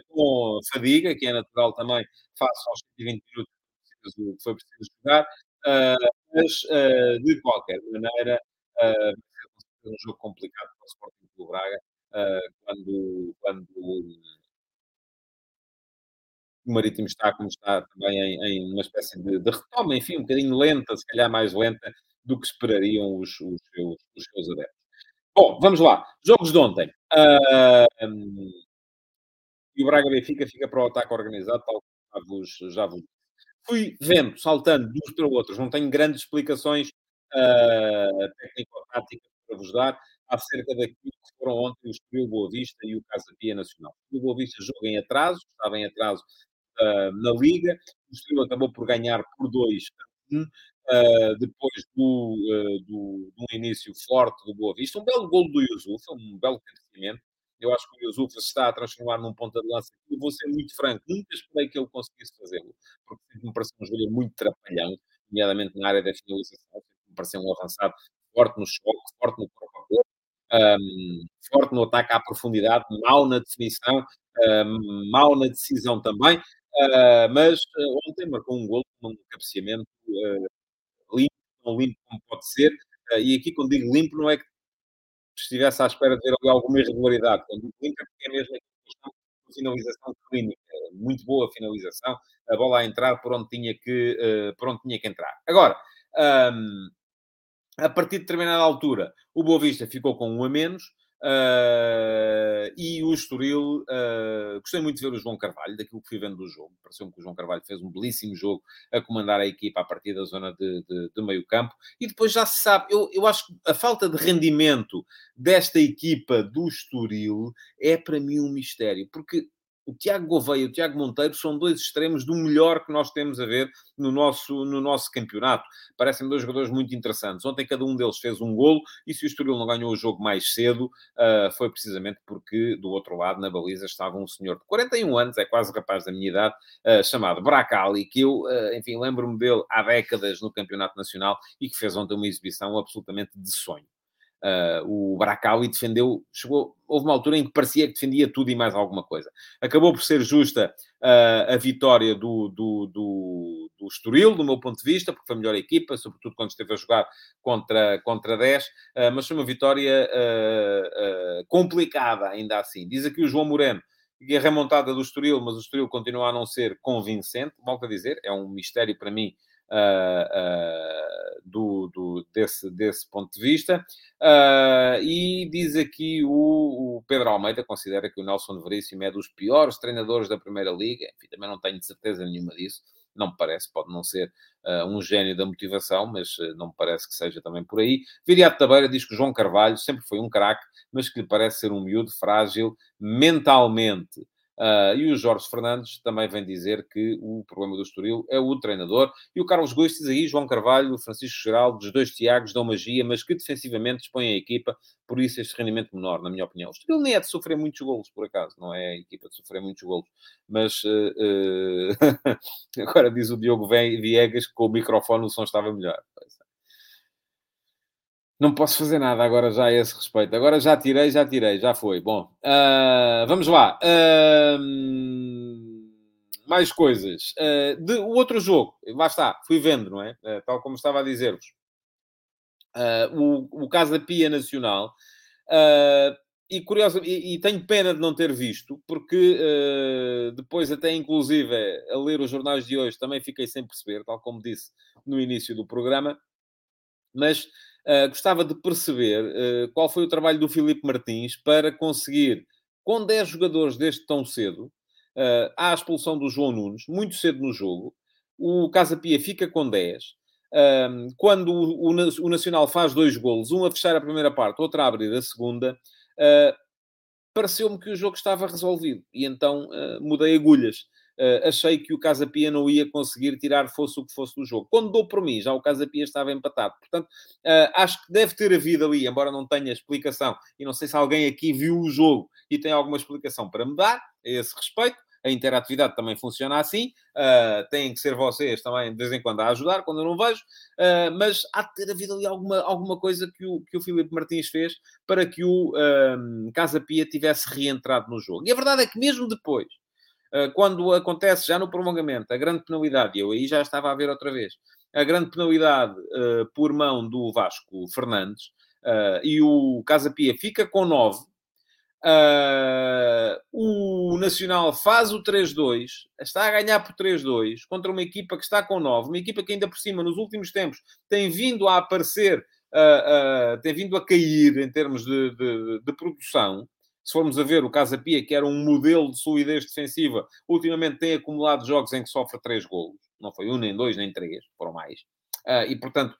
com fadiga, que é natural também, face aos 120 minutos que foi preciso jogar, mas de qualquer maneira, vai ser um jogo complicado para o Sporting do Braga, quando, quando o Marítimo está como está também em, em uma espécie de, de, retoma, enfim, um bocadinho lenta, se calhar mais lenta do que esperariam os, os, seus, os seus adeptos. Bom, vamos lá. Jogos de ontem. Uh, um, e o Braga Benfica fica para o ataque organizado, tal como já vos, Fui vendo, saltando de uns para outros, não tenho grandes explicações uh, técnico-táticas para vos dar acerca daquilo que foram ontem o Estoril Boa Vista e o Casa Pia Nacional. O Boa Vista joga em atraso, estava em atraso uh, na Liga, o Estoril acabou por ganhar por 2 a 1, uh, depois do, uh, do, de um início forte do Boa Vista. Um belo gol do Yusuf, um belo crescimento. Eu acho que o Yusuf se está a transformar num ponta de lança. Eu vou ser muito franco, nunca esperei que ele conseguisse fazê-lo, porque me pareceu um jogador muito trapalhão, nomeadamente na área da finalização, me pareceu um avançado forte no choque, forte no corpo a corpo, um, forte no ataque à profundidade, mau na definição, um, mau na decisão também, uh, mas uh, ontem marcou um gol com um cabeceamento uh, tão limpo como pode ser, e aqui quando digo limpo não é que estivesse à espera de ver alguma irregularidade, quando digo limpo é porque é mesmo questão finalização clínica, muito boa finalização, a bola a entrar por onde tinha que, por onde tinha que entrar. Agora, a partir de determinada altura, o Boa Vista ficou com um a menos. Uh, e o Estoril, uh, gostei muito de ver o João Carvalho, daquilo que fui vendo do jogo. Pareceu-me que o João Carvalho fez um belíssimo jogo a comandar a equipa a partir da zona de, de, de meio campo. E depois já se sabe, eu, eu acho que a falta de rendimento desta equipa do Estoril é para mim um mistério, porque o Tiago Gouveia e o Tiago Monteiro são dois extremos do melhor que nós temos a ver no nosso, no nosso campeonato. Parecem dois jogadores muito interessantes. Ontem cada um deles fez um golo e se o Estoril não ganhou o jogo mais cedo, uh, foi precisamente porque do outro lado, na baliza, estava um senhor de 41 anos, é quase rapaz da minha idade, uh, chamado Bracali, que eu, uh, enfim, lembro-me dele há décadas no Campeonato Nacional e que fez ontem uma exibição absolutamente de sonho. Uh, o Bracali defendeu, chegou, houve uma altura em que parecia que defendia tudo e mais alguma coisa. Acabou por ser justa uh, a vitória do, do, do, do Estoril, do meu ponto de vista, porque foi a melhor equipa, sobretudo quando esteve a jogar contra, contra 10, uh, mas foi uma vitória complicada ainda assim. Diz aqui o João Moreno, e a remontada do Estoril, mas o Estoril continua a não ser convincente, volto a dizer, é um mistério para mim uh, do, do, desse, desse ponto de vista. Uh, e diz aqui o, o, Pedro Almeida, considera que o Nelson Veríssimo é dos piores treinadores da Primeira Liga. Enfim, também não tenho certeza nenhuma disso. Não me parece, pode não ser uh, um gênio da motivação, mas uh, não me parece que seja também por aí. Viriato Tabeira diz que João Carvalho sempre foi um craque, mas que lhe parece ser um miúdo frágil mentalmente. Uh, e o Jorge Fernandes também vem dizer que o problema do Estoril é o treinador. E o Carlos diz aí, João Carvalho, Francisco Geraldo, dos dois Tiagos dão magia, mas que defensivamente dispõem a equipa, por isso este rendimento menor, na minha opinião. O Estoril nem é de sofrer muitos golos, por acaso, não é a equipa de sofrer muitos golos. Mas uh, uh... (laughs) agora diz o Diogo Viegas que com o microfone o som estava melhor. Não posso fazer nada agora já a esse respeito. Agora já tirei, já tirei, já foi. Bom, uh, vamos lá. Uh, mais coisas. Uh, de, o outro jogo, lá está, fui vendo, não é? tal como estava a dizer-vos. o, o Casa Pia Nacional. e curioso, e, e, tenho pena de não ter visto, porque depois, até inclusive, a ler os jornais de hoje, também fiquei sem perceber, tal como disse no início do programa. Mas Uh, gostava de perceber uh, qual foi o trabalho do Filipe Martins para conseguir, com 10 jogadores desde tão cedo, uh, à expulsão do João Nunes, muito cedo no jogo, o Casa Pia fica com 10. Uh, quando o, o, o, Nacional faz dois golos, um a fechar a primeira parte, outro a abrir a segunda, pareceu-me que o jogo estava resolvido. E então mudei agulhas uh, achei que o Casa Pia não ia conseguir tirar fosse o que fosse do jogo. Quando dou por mim, já o Casa Pia estava empatado. Portanto, uh, acho que deve ter havido ali, embora não tenha explicação, e não sei se alguém aqui viu o jogo e tem alguma explicação para me dar a esse respeito. A interatividade também funciona assim. Uh, têm que ser vocês também, de vez em quando, a ajudar, quando eu não vejo. Uh, mas há de ter havido ali alguma, alguma coisa que o, que o Filipe Martins fez para que o uh, Casa Pia tivesse reentrado no jogo. E a verdade é que mesmo depois, quando acontece já no prolongamento a grande penalidade, eu aí já estava a ver outra vez, a grande penalidade uh, por mão do Vasco Fernandes, uh, e o Casa Pia fica com 9, uh, o Nacional faz o 3-2, está a ganhar por 3-2, contra uma equipa que está com 9, uma equipa que ainda por cima, nos últimos tempos, tem vindo a aparecer, tem vindo a cair em termos de, de, de produção, se formos a ver o Casa Pia, que era um modelo de solidez defensiva, ultimamente tem acumulado jogos em que sofre três golos. Não foi um, nem dois, nem três, foram mais. Uh, e, portanto,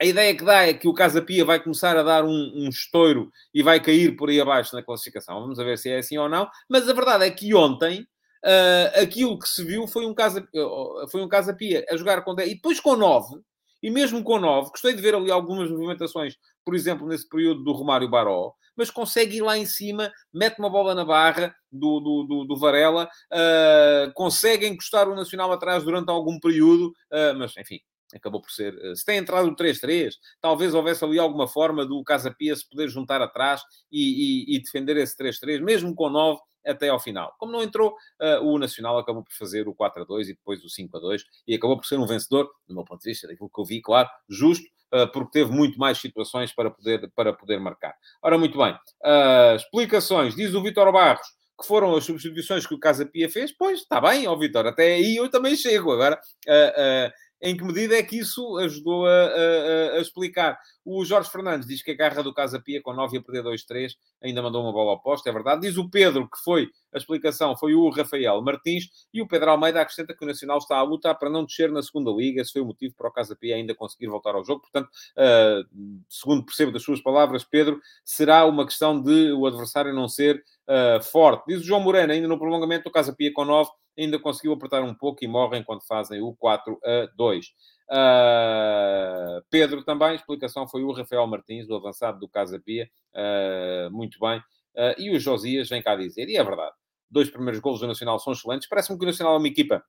a ideia que dá é que o Casa Pia vai começar a dar um, um estouro e vai cair por aí abaixo na classificação. Vamos ver se é assim ou não. Mas a verdade é que ontem, uh, aquilo que se viu foi um Casa, uh, foi um casa Pia a jogar com 10 e depois com 9. E mesmo com 9, gostei de ver ali algumas movimentações, por exemplo, nesse período do Romário Baró, mas consegue ir lá em cima, mete uma bola na barra do, do, do, do Varela, uh, consegue encostar o Nacional atrás durante algum período, uh, mas enfim, acabou por ser. Uh, se tem entrado o 3-3, talvez houvesse ali alguma forma do Casa Pia se poder juntar atrás e, e, e defender esse 3-3, mesmo com 9 até ao final. Como não entrou, uh, o Nacional acabou por fazer o 4-2 e depois o 5-2 e acabou por ser um vencedor, do meu ponto de vista, daquilo que eu vi, claro, justo, ah, porque teve muito mais situações para poder, para poder marcar. Ora, muito bem. Uh, explicações. Diz o Vitor Barros que foram as substituições que o Casa Pia fez. Pois, está bem, ó Vitor, até aí eu também chego. Agora, uh, em que medida é que isso ajudou a, a, a, explicar? O Jorge Fernandes diz que a garra do Casa Pia com 9 a perder 2-3 ainda mandou uma bola oposta, é verdade. Diz o Pedro que foi, a explicação foi o Rafael Martins e o Pedro Almeida acrescenta que o Nacional está a lutar para não descer na segunda liga. Esse foi o motivo para o Casa Pia ainda conseguir voltar ao jogo. Portanto, uh, segundo percebo das suas palavras, Pedro, será uma questão de o adversário não ser uh, forte. Diz o João Moreno, ainda no prolongamento, o Casa Pia com 9 ainda conseguiu apertar um pouco e morrem quando fazem o 4 a 2. Uh, ah, Pedro também, a explicação foi o Rafael Martins, o avançado do Casa Pia, uh, muito bem. Uh, e o Josias vem cá dizer, e é verdade, dois primeiros golos do Nacional são excelentes. Parece-me que o Nacional é uma equipa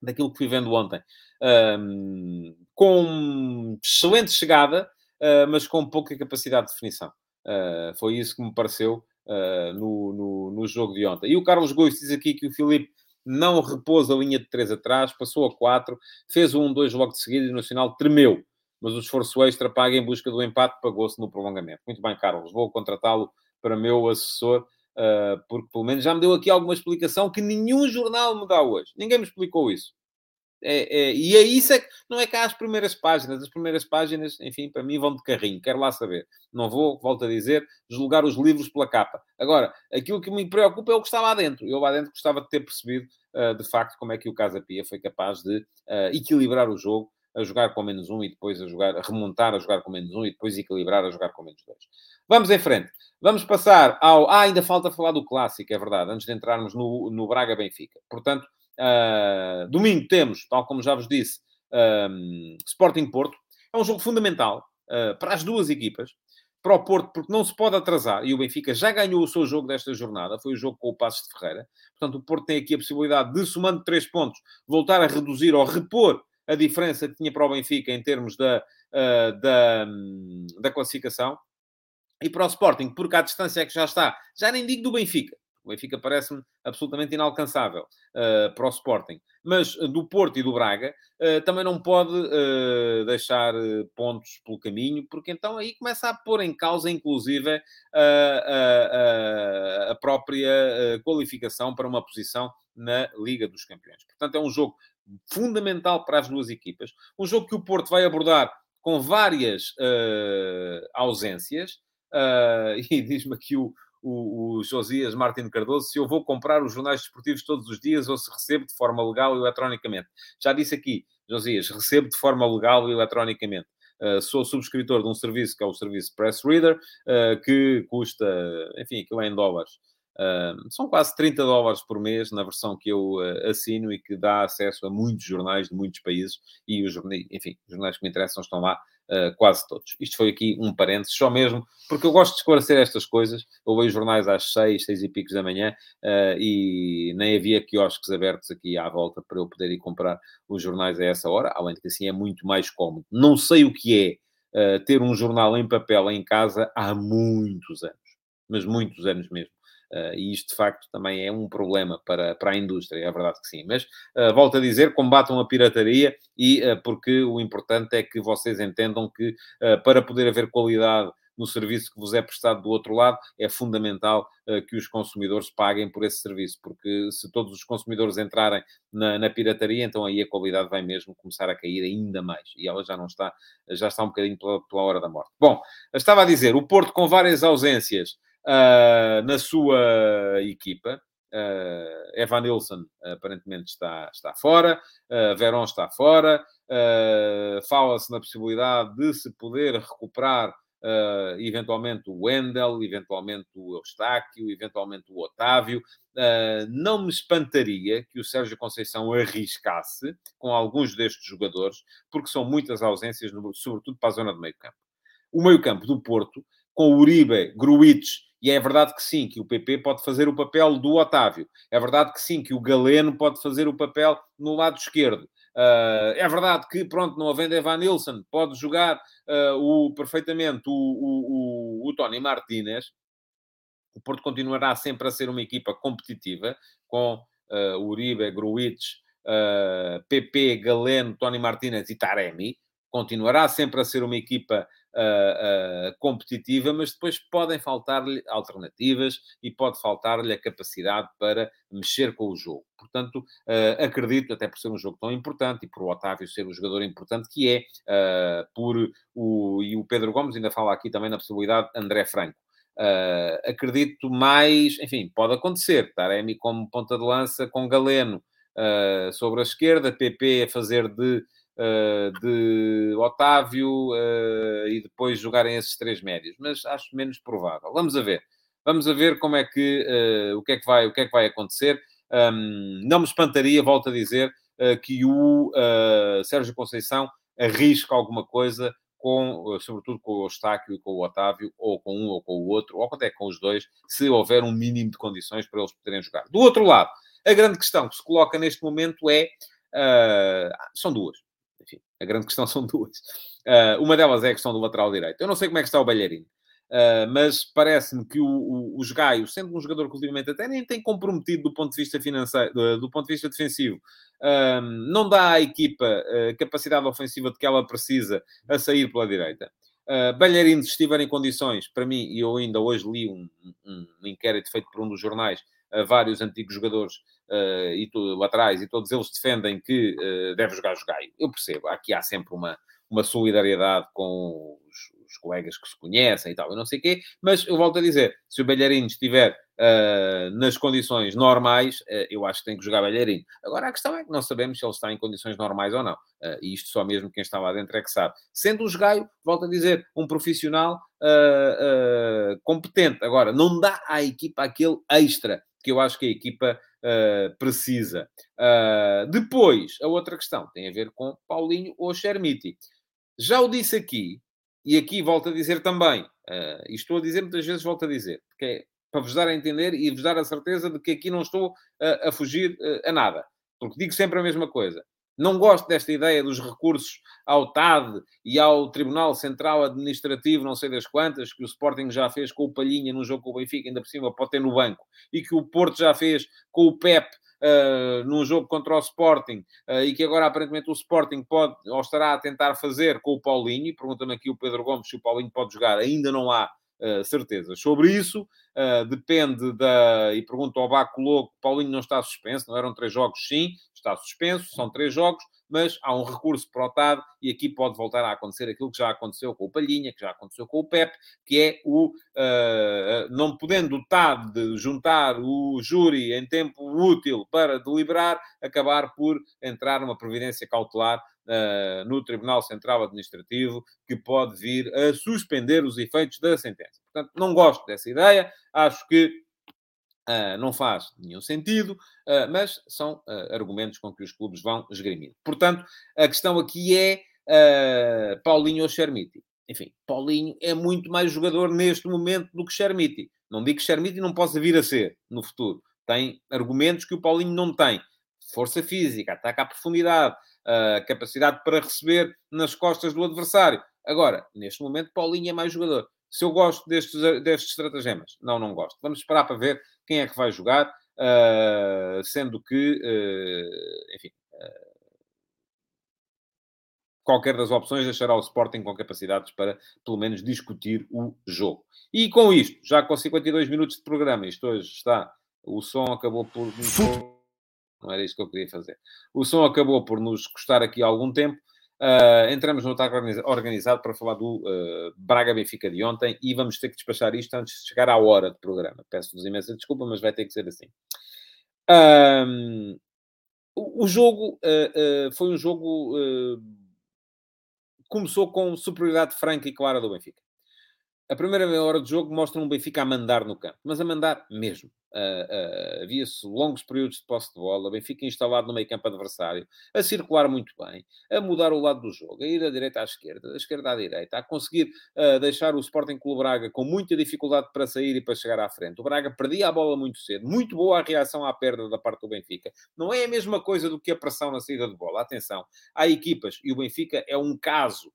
daquilo que fui vendo ontem, com excelente chegada, mas com pouca capacidade de definição. foi isso que me pareceu no, no, no, jogo de ontem. E o Carlos Gomes diz aqui que o Filipe não repôs a linha de 3 atrás, passou a 4, fez o 1-2 logo de seguida e o Nacional tremeu. Mas o esforço extra paga em busca do empate pagou-se no prolongamento. Muito bem, Carlos, vou contratá-lo para meu assessor, uh, porque pelo menos já me deu aqui alguma explicação que nenhum jornal me dá hoje. Ninguém me explicou isso. É, é, e é isso é não é cá as primeiras páginas. As primeiras páginas, enfim, para mim vão de carrinho, quero lá saber. Não vou, volto a dizer, julgar os livros pela capa. Agora, aquilo que me preocupa é o que está lá dentro. Eu lá dentro gostava de ter percebido, uh, de facto, como é que o Casa Pia foi capaz de uh, equilibrar o jogo, a jogar com menos um e depois a jogar, a remontar a jogar com menos um e depois equilibrar a jogar com menos dois. Vamos em frente. Vamos passar ao. Ah, ainda falta falar do clássico, é verdade, antes de entrarmos no, no Braga Benfica. Portanto, Uh, domingo temos, tal como já vos disse, um, Sporting Porto. É um jogo fundamental uh, para as duas equipas. Para o Porto, porque não se pode atrasar, e o Benfica já ganhou o seu jogo desta jornada, foi o jogo com o Passos de Ferreira. Portanto, o Porto tem aqui a possibilidade de, somando três pontos, voltar a reduzir ou repor a diferença que tinha para o Benfica em termos da, uh, da, um, da classificação. E para o Sporting, porque a distância é que já está, já nem digo do Benfica, o Benfica parece-me absolutamente inalcançável uh, para o Sporting. Mas uh, do Porto e do Braga uh, também não pode deixar pontos pelo caminho, porque então aí começa a pôr em causa, inclusive, a, própria qualificação para uma posição na Liga dos Campeões. Portanto, é um jogo fundamental para as duas equipas. Um jogo que o Porto vai abordar com várias ausências. (laughs) e diz-me aqui o, o, o Josias Martin Cardoso se eu vou comprar os jornais desportivos todos os dias ou se recebo de forma legal e eletronicamente. Já disse aqui, Josias, recebo de forma legal e eletronicamente. Uh, sou subscritor de um serviço que é o serviço Press Reader, uh, que custa, enfim, aquilo é em dólares. Uh, são quase 30 dólares por mês na versão que eu assino e que dá acesso a muitos jornais de muitos países e os enfim, os jornais que me interessam estão lá uh, quase todos. Isto foi aqui um parênteses, só mesmo porque eu gosto de esclarecer estas coisas. Eu leio jornais às seis, seis e picos da manhã uh, e nem havia quiosques abertos aqui à volta para eu poder ir comprar os jornais a essa hora, além de que assim é muito mais cómodo. Não sei o que é uh, ter um jornal em papel em casa há muitos anos, mas muitos anos mesmo. Uh, e isto, de facto, também é um problema para, para a indústria, é verdade que sim. Mas, uh, volto a dizer, combatam a pirataria e uh, porque o importante é que vocês entendam que para poder haver qualidade no serviço que vos é prestado do outro lado, é fundamental uh, que os consumidores paguem por esse serviço, porque se todos os consumidores entrarem na, na, pirataria, então aí a qualidade vai mesmo começar a cair ainda mais. E ela já não está, já está um bocadinho pela, pela hora da morte. Bom, estava a dizer, o Porto com várias ausências uh, na sua equipa. Uh, Evan Nilsson aparentemente está, está fora, uh, Verón está fora, fala-se na possibilidade de se poder recuperar eventualmente o Wendel, eventualmente o Eustáquio, eventualmente o Otávio. não me espantaria que o Sérgio Conceição arriscasse com alguns destes jogadores, porque são muitas ausências, sobretudo para a zona de meio campo. O meio campo do Porto, com Uribe, Gruites e é verdade que sim, que o PP pode fazer o papel do Otávio. É verdade que sim, que o Galeno pode fazer o papel no lado esquerdo. Uh, é verdade que, pronto, não havendo Evan Nilsson, pode jogar uh, o, perfeitamente o, o, o, o Tony Martínez. O Porto continuará sempre a ser uma equipa competitiva, com uh, Uribe, Gruitch, uh, PP, Galeno, Tony Martínez e Taremi. Continuará sempre a ser uma equipa uh, competitiva, mas depois podem faltar-lhe alternativas e pode faltar-lhe a capacidade para mexer com o jogo. Portanto, uh, acredito, até por ser um jogo tão importante e por o Otávio ser o jogador importante que é, por o, e o Pedro Gomes ainda fala aqui também na possibilidade André Franco. Acredito mais, enfim, pode acontecer. Taremi como ponta de lança com Galeno sobre a esquerda, PP a fazer de de Otávio uh, e depois jogarem esses três médios, mas acho menos provável. Vamos a ver. Vamos a ver como é que, uh, o, que é que vai, o que é que vai acontecer. Não me espantaria, volto a dizer, que o Sérgio Conceição arrisque alguma coisa com, sobretudo com o Eustáquio e com o Otávio, ou com um ou com o outro, ou até com os dois, se houver um mínimo de condições para eles poderem jogar. Do outro lado, a grande questão que se coloca neste momento é. Uh, são duas. Enfim, a grande questão (laughs) são duas. Uh, uma delas é a questão do lateral direito. Eu não sei como é que está o Balharino. Uh, mas parece-me que o, o, os Gaio, sendo um jogador que ultimamente até nem tem comprometido do ponto de vista financeiro, do, do ponto de vista defensivo, uh, não dá à equipa a capacidade ofensiva de que ela precisa a sair pela direita. Uh, se estiver em condições, para mim, e eu ainda hoje li um, um, um inquérito feito por um dos jornais, a vários antigos jogadores uh, e tu, laterais, e todos eles defendem que uh, deve jogar Jogaio. Eu percebo, aqui há sempre uma, uma solidariedade com os, os, colegas que se conhecem e tal, eu não sei o quê, mas eu volto a dizer, se o Belharino estiver uh, nas condições normais, uh, eu acho que tem que jogar Belharino. Agora, a questão é que não sabemos se ele está em condições normais ou não, uh, e isto só mesmo quem está lá dentro é que sabe. Sendo o Jogaio, volto a dizer, um profissional competente. Agora, não dá à equipa aquele extra que eu acho que a equipa uh, precisa. Uh, depois, a outra questão tem a ver com Paulinho ou Chermiti. Já o disse aqui, e aqui volto a dizer também, uh, e estou a dizer muitas vezes, volto a dizer, porque é para vos dar a entender e vos dar a certeza de que aqui não estou a fugir a nada. Porque digo sempre a mesma coisa. Não gosto desta ideia dos recursos ao TAD e ao Tribunal Central Administrativo, não sei das quantas, que o Sporting já fez com o Palhinha num jogo com o Benfica, ainda por cima pode ter no banco, e que o Porto já fez com o Pep uh, num jogo contra o Sporting, uh, e que agora aparentemente o Sporting pode, ou estará a tentar fazer com o Paulinho, pergunta-me aqui o Pedro Gomes se o Paulinho pode jogar, ainda não há uh, certezas. Sobre isso, depende da, e pergunto ao Baco Louco, Paulinho não está suspenso, não eram três jogos sim, está suspenso, são três jogos, mas há um recurso para o TAD e aqui pode voltar a acontecer aquilo que já aconteceu com o Palhinha, que já aconteceu com o PEP, que é o uh, não podendo o TAD juntar o júri em tempo útil para deliberar, acabar por entrar numa providência cautelar Uh, no Tribunal Central Administrativo, que pode vir a suspender os efeitos da sentença. Portanto, não gosto dessa ideia, acho que Uh, não faz nenhum sentido, uh, mas são uh, argumentos com que os clubes vão esgrimindo. Portanto, a questão aqui é Paulinho ou Chermiti. Enfim, Paulinho é muito mais jogador neste momento do que Chermiti. Não digo que Chermiti não possa vir a ser no futuro. Tem argumentos que o Paulinho não tem. Força física, ataque à profundidade, capacidade para receber nas costas do adversário. Agora, neste momento, Paulinho é mais jogador. Se eu gosto destes, destes estratagemas, não, não gosto. Vamos esperar para ver quem é que vai jogar, uh, sendo que, uh, enfim, uh, qualquer das opções deixará o Sporting com capacidades para, pelo menos, discutir o jogo. E com isto, já com 52 minutos de programa, isto hoje está, o som acabou por... Não era isso que eu queria fazer. O som acabou por nos custar aqui algum tempo. Uh, entramos no ataque organizado para falar do uh, Braga-Benfica de ontem e vamos ter que despachar isto antes de chegar à hora de programa. Peço-vos imensa desculpa, mas vai ter que ser assim. Um, o, o, jogo uh, foi um jogo. começou com superioridade franca e clara do Benfica. A primeira meia hora do jogo mostra um Benfica a mandar no campo, mas a mandar mesmo. Uh, uh, Havia-se longos períodos de posse de bola, Benfica instalado no meio campo adversário, a circular muito bem, a mudar o lado do jogo, a ir da direita à esquerda, da esquerda à direita, a conseguir uh, deixar o Sporting Clube Braga com muita dificuldade para sair e para chegar à frente. O Braga perdia a bola muito cedo, muito boa a reação à perda da parte do Benfica. Não é a mesma coisa do que a pressão na saída de bola. Atenção, há equipas, e o Benfica é um caso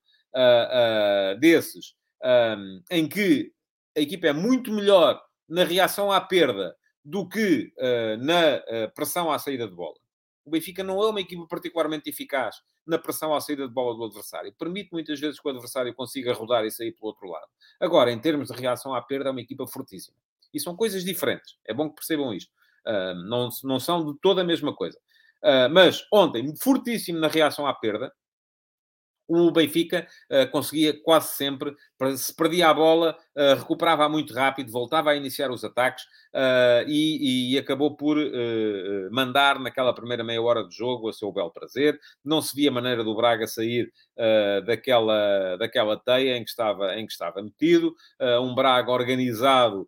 desses um, em que a equipa é muito melhor na reação à perda do que uh, na uh, pressão à saída de bola. O Benfica não é uma equipa particularmente eficaz na pressão à saída de bola do adversário. Permite muitas vezes que o adversário consiga rodar e sair pelo outro lado. Agora, em termos de reação à perda, é uma equipa fortíssima. E são coisas diferentes. É bom que percebam isto. Uh, não, não são de toda a mesma coisa. Uh, mas ontem, fortíssimo na reação à perda, o Benfica uh, conseguia quase sempre, se perdia a bola, uh, recuperava muito rápido, voltava a iniciar os ataques uh, e, e, acabou por mandar naquela primeira meia hora de jogo a seu bel prazer. Não se via maneira do Braga sair daquela, daquela teia em que estava, em que estava metido. um Braga organizado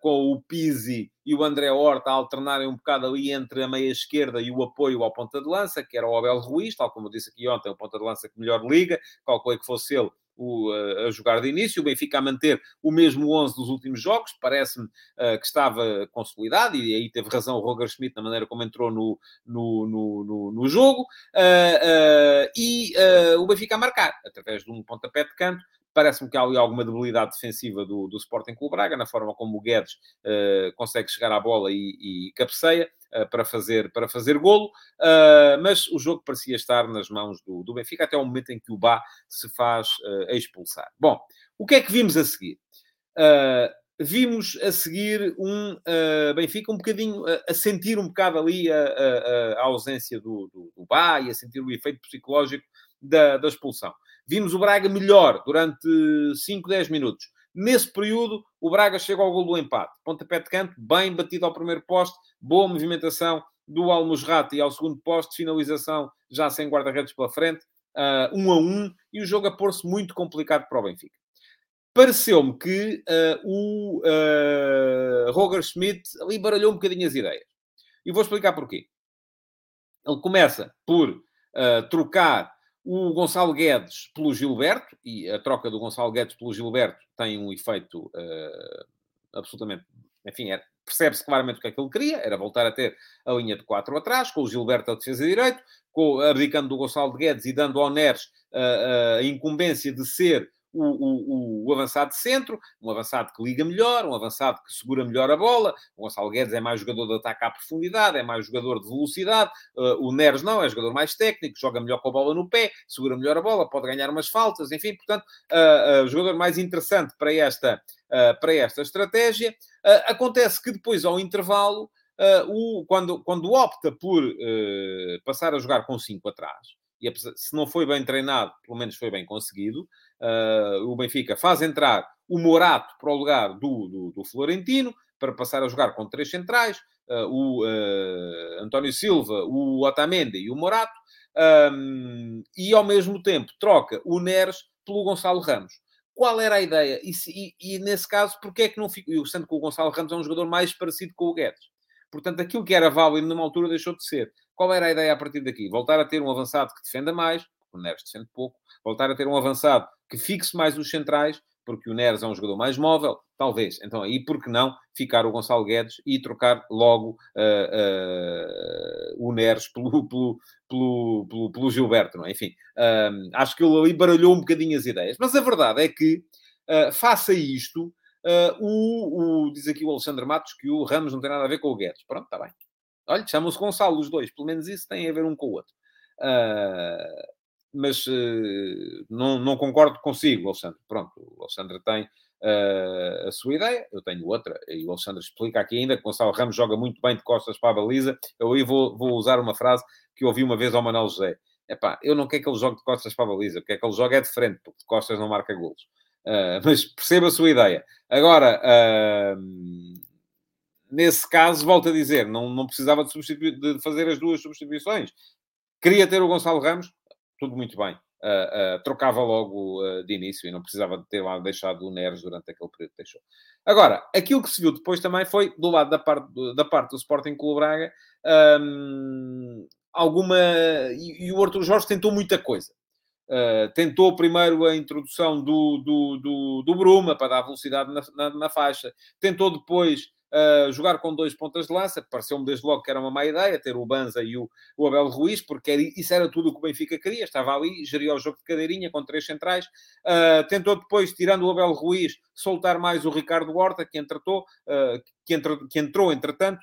com o Pizzi e o André Horta alternarem um bocado ali entre a meia esquerda e o apoio ao ponta de lança, que era o Abel Ruiz, tal como eu disse aqui ontem, o ponta de lança que melhor liga, calculei que fosse ele o, a jogar de início, o Benfica a manter o mesmo 11 dos últimos jogos, parece-me uh, que estava consolidado, e aí teve razão o Roger Schmidt na maneira como entrou no, no, no, no, no jogo, uh, uh, e o Benfica a marcar, através de um pontapé de canto, Parece-me que há ali alguma debilidade defensiva do, do Sporting Clube Braga, na forma como o Guedes uh, consegue chegar à bola e, e cabeceia uh, para, fazer, para fazer golo, uh, mas o jogo parecia estar nas mãos do, do Benfica até o momento em que o Bá se faz expulsar. Bom, o que é que vimos a seguir? vimos a seguir um uh, Benfica um bocadinho uh, a sentir um bocado ali a, a, a ausência do, do, do Bá e a sentir o efeito psicológico da, da expulsão. Vimos o Braga melhor durante 5, 10 minutos. Nesse período, o Braga chega ao gol do empate. Pontapé de canto, bem batido ao primeiro poste, boa movimentação do Almusrati e ao segundo poste, finalização já sem guarda-redes pela frente, uh, um a um, e o jogo a pôr-se muito complicado para o Benfica. Pareceu-me que uh, o uh, Roger Schmidt ali baralhou um bocadinho as ideias. E vou explicar porquê. Ele começa por trocar o Gonçalo Guedes pelo Gilberto, e a troca do Gonçalo Guedes pelo Gilberto tem um efeito uh, absolutamente, enfim, é, percebe-se claramente o que é que ele queria, era voltar a ter a linha de quatro atrás, com o Gilberto a defesa de direito, com, abdicando do Gonçalo de Guedes e dando ao Neres a incumbência de ser o, o, o, avançado de centro, um avançado que liga melhor, um avançado que segura melhor a bola. O Gonçalo Guedes é mais jogador de ataque à profundidade, é mais jogador de velocidade. Uh, o Neres não, é jogador mais técnico, joga melhor com a bola no pé, segura melhor a bola, pode ganhar umas faltas, enfim, portanto, uh, uh, jogador mais interessante para esta, para esta estratégia. acontece que depois, ao intervalo, o, quando, quando opta por passar a jogar com 5 atrás, e se não foi bem treinado, pelo menos foi bem conseguido. Uh, o Benfica faz entrar o Morato para o lugar do, do, do Florentino, para passar a jogar com três centrais, uh, o uh, António Silva, o Otamendi e o Morato, um, e ao mesmo tempo troca o Neres pelo Gonçalo Ramos. Qual era a ideia? E, e, e nesse caso, porquê é que não fica... Eu sendo que o Gonçalo Ramos é um jogador mais parecido com o Guedes. Portanto, aquilo que era válido numa altura deixou de ser. Qual era a ideia a partir daqui? Voltar a ter um avançado que defenda mais, o Neres defende pouco. Voltar a ter um avançado que fixe mais os centrais, porque o Neres é um jogador mais móvel, talvez. Então aí, por que não ficar o Gonçalo Guedes e trocar logo uh, uh, o Neres (laughs) pelo, pelo, pelo, pelo, Gilberto, não é? Enfim, uh, acho que ele ali baralhou um bocadinho as ideias. Mas a verdade é que, faça isto, o, o, diz aqui o Alexandre Matos que o Ramos não tem nada a ver com o Guedes. Pronto, está bem. Olha, chamam-se Gonçalo os dois. Pelo menos isso tem a ver um com o outro. Uh, mas uh, não, não concordo consigo, Alexandre. Pronto, o Alexandre tem uh, a sua ideia, eu tenho outra, e o Alexandre explica aqui ainda que Gonçalo Ramos joga muito bem de costas para a baliza. Eu aí vou, vou usar uma frase que ouvi uma vez ao Manuel José. Epá, eu não quero que ele jogue de costas para a baliza, porque é que ele joga é de frente, porque de costas não marca golos. Uh, (laughs) mas perceba a sua ideia. Agora, uh, nesse caso, volto a dizer, não, não precisava de, de fazer as duas substituições. Queria ter o Gonçalo Ramos, tudo muito bem. Uh, uh, trocava logo uh, de início e não precisava de ter lá deixado o Neres durante aquele período que deixou. Agora, aquilo que se viu depois também foi, do lado da parte do, da parte do Sporting Clube Braga, um, alguma... E, e, o Arthur Jorge tentou muita coisa. tentou primeiro a introdução do, do, do, do Bruma para dar velocidade na, na, na faixa. Tentou depois Uh, jogar com dois pontas de lança, pareceu-me desde logo que era uma má ideia, ter o Banza e o, o Abel Ruiz, porque era, isso era tudo o que o Benfica queria, estava ali, geria o jogo de cadeirinha com três centrais, uh, tentou depois, tirando o Abel Ruiz, soltar mais o Ricardo Horta, que, entretou, uh, que, entre, que entrou, entretanto,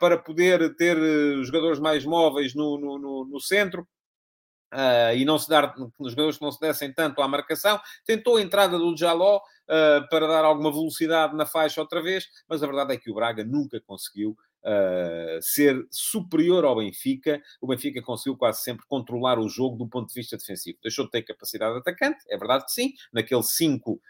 para poder ter jogadores mais móveis no, no, no, no centro, Uh, e não se dar, os jogadores que não se dessem tanto à marcação. Tentou a entrada do Jaló uh, para dar alguma velocidade na faixa outra vez, mas a verdade é que o Braga nunca conseguiu uh, ser superior ao Benfica. O Benfica conseguiu quase sempre controlar o jogo do ponto de vista defensivo. Deixou de ter capacidade de atacante, é verdade que sim, naquele 5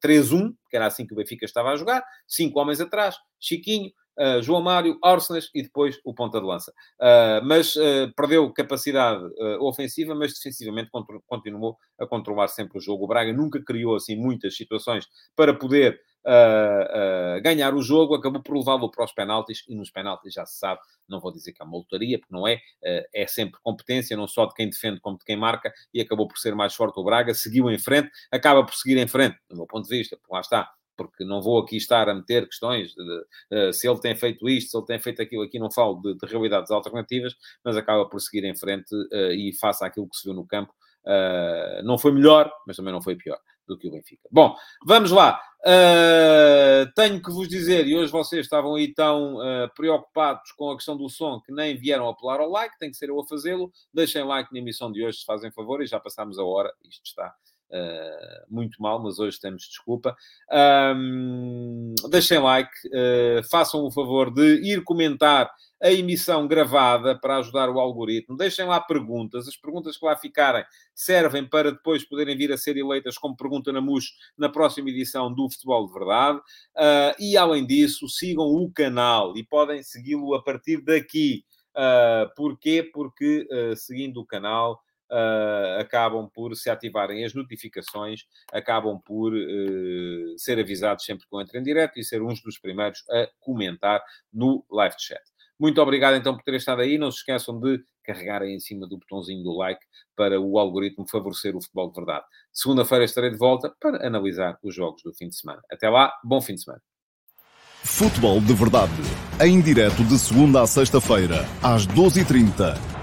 3-1, que era assim que o Benfica estava a jogar, cinco homens atrás, Chiquinho, Uh, João Mário, Arsenas e depois o ponta de lança. Uh, mas uh, perdeu capacidade ofensiva, mas defensivamente continuou a controlar sempre o jogo. O Braga nunca criou assim muitas situações para poder ganhar o jogo, acabou por levá-lo para os penaltis e nos penaltis já se sabe, não vou dizer que é uma lotaria, porque não é, é sempre competência, não só de quem defende como de quem marca, e acabou por ser mais forte o Braga, seguiu em frente, acaba por seguir em frente, do meu ponto de vista, lá está, porque não vou aqui estar a meter questões de, uh, se ele tem feito isto, se ele tem feito aquilo, aqui não falo de, de realidades alternativas, mas acaba por seguir em frente uh, e faça aquilo que se viu no campo. Uh, não foi melhor, mas também não foi pior do que o Benfica. Bom, vamos lá. tenho que vos dizer, e hoje vocês estavam aí tão preocupados com a questão do som que nem vieram apelar ao like, tem que ser eu a fazê-lo. Deixem like na emissão de hoje, se fazem favor, e já passámos a hora, isto está Uh, muito mal, mas hoje temos desculpa. Um, deixem like, uh, façam o favor de ir comentar a emissão gravada para ajudar o algoritmo. Deixem lá perguntas. As perguntas que lá ficarem servem para depois poderem vir a ser eleitas como pergunta na MUS na próxima edição do Futebol de Verdade. Uh, e, além disso, sigam o canal e podem segui-lo a partir daqui. Uh, porquê? Porque seguindo o canal uh, acabam por se ativarem as notificações, acabam por uh, ser avisados sempre que eu entro em direto e ser uns dos primeiros a comentar no live chat. Muito obrigado então por terem estado aí. Não se esqueçam de carregarem em cima do botãozinho do like para o algoritmo favorecer o futebol de verdade. Segunda-feira estarei de volta para analisar os jogos do fim de semana. Até lá, bom fim de semana. Futebol de Verdade. Em direto de segunda a sexta-feira, às 12h30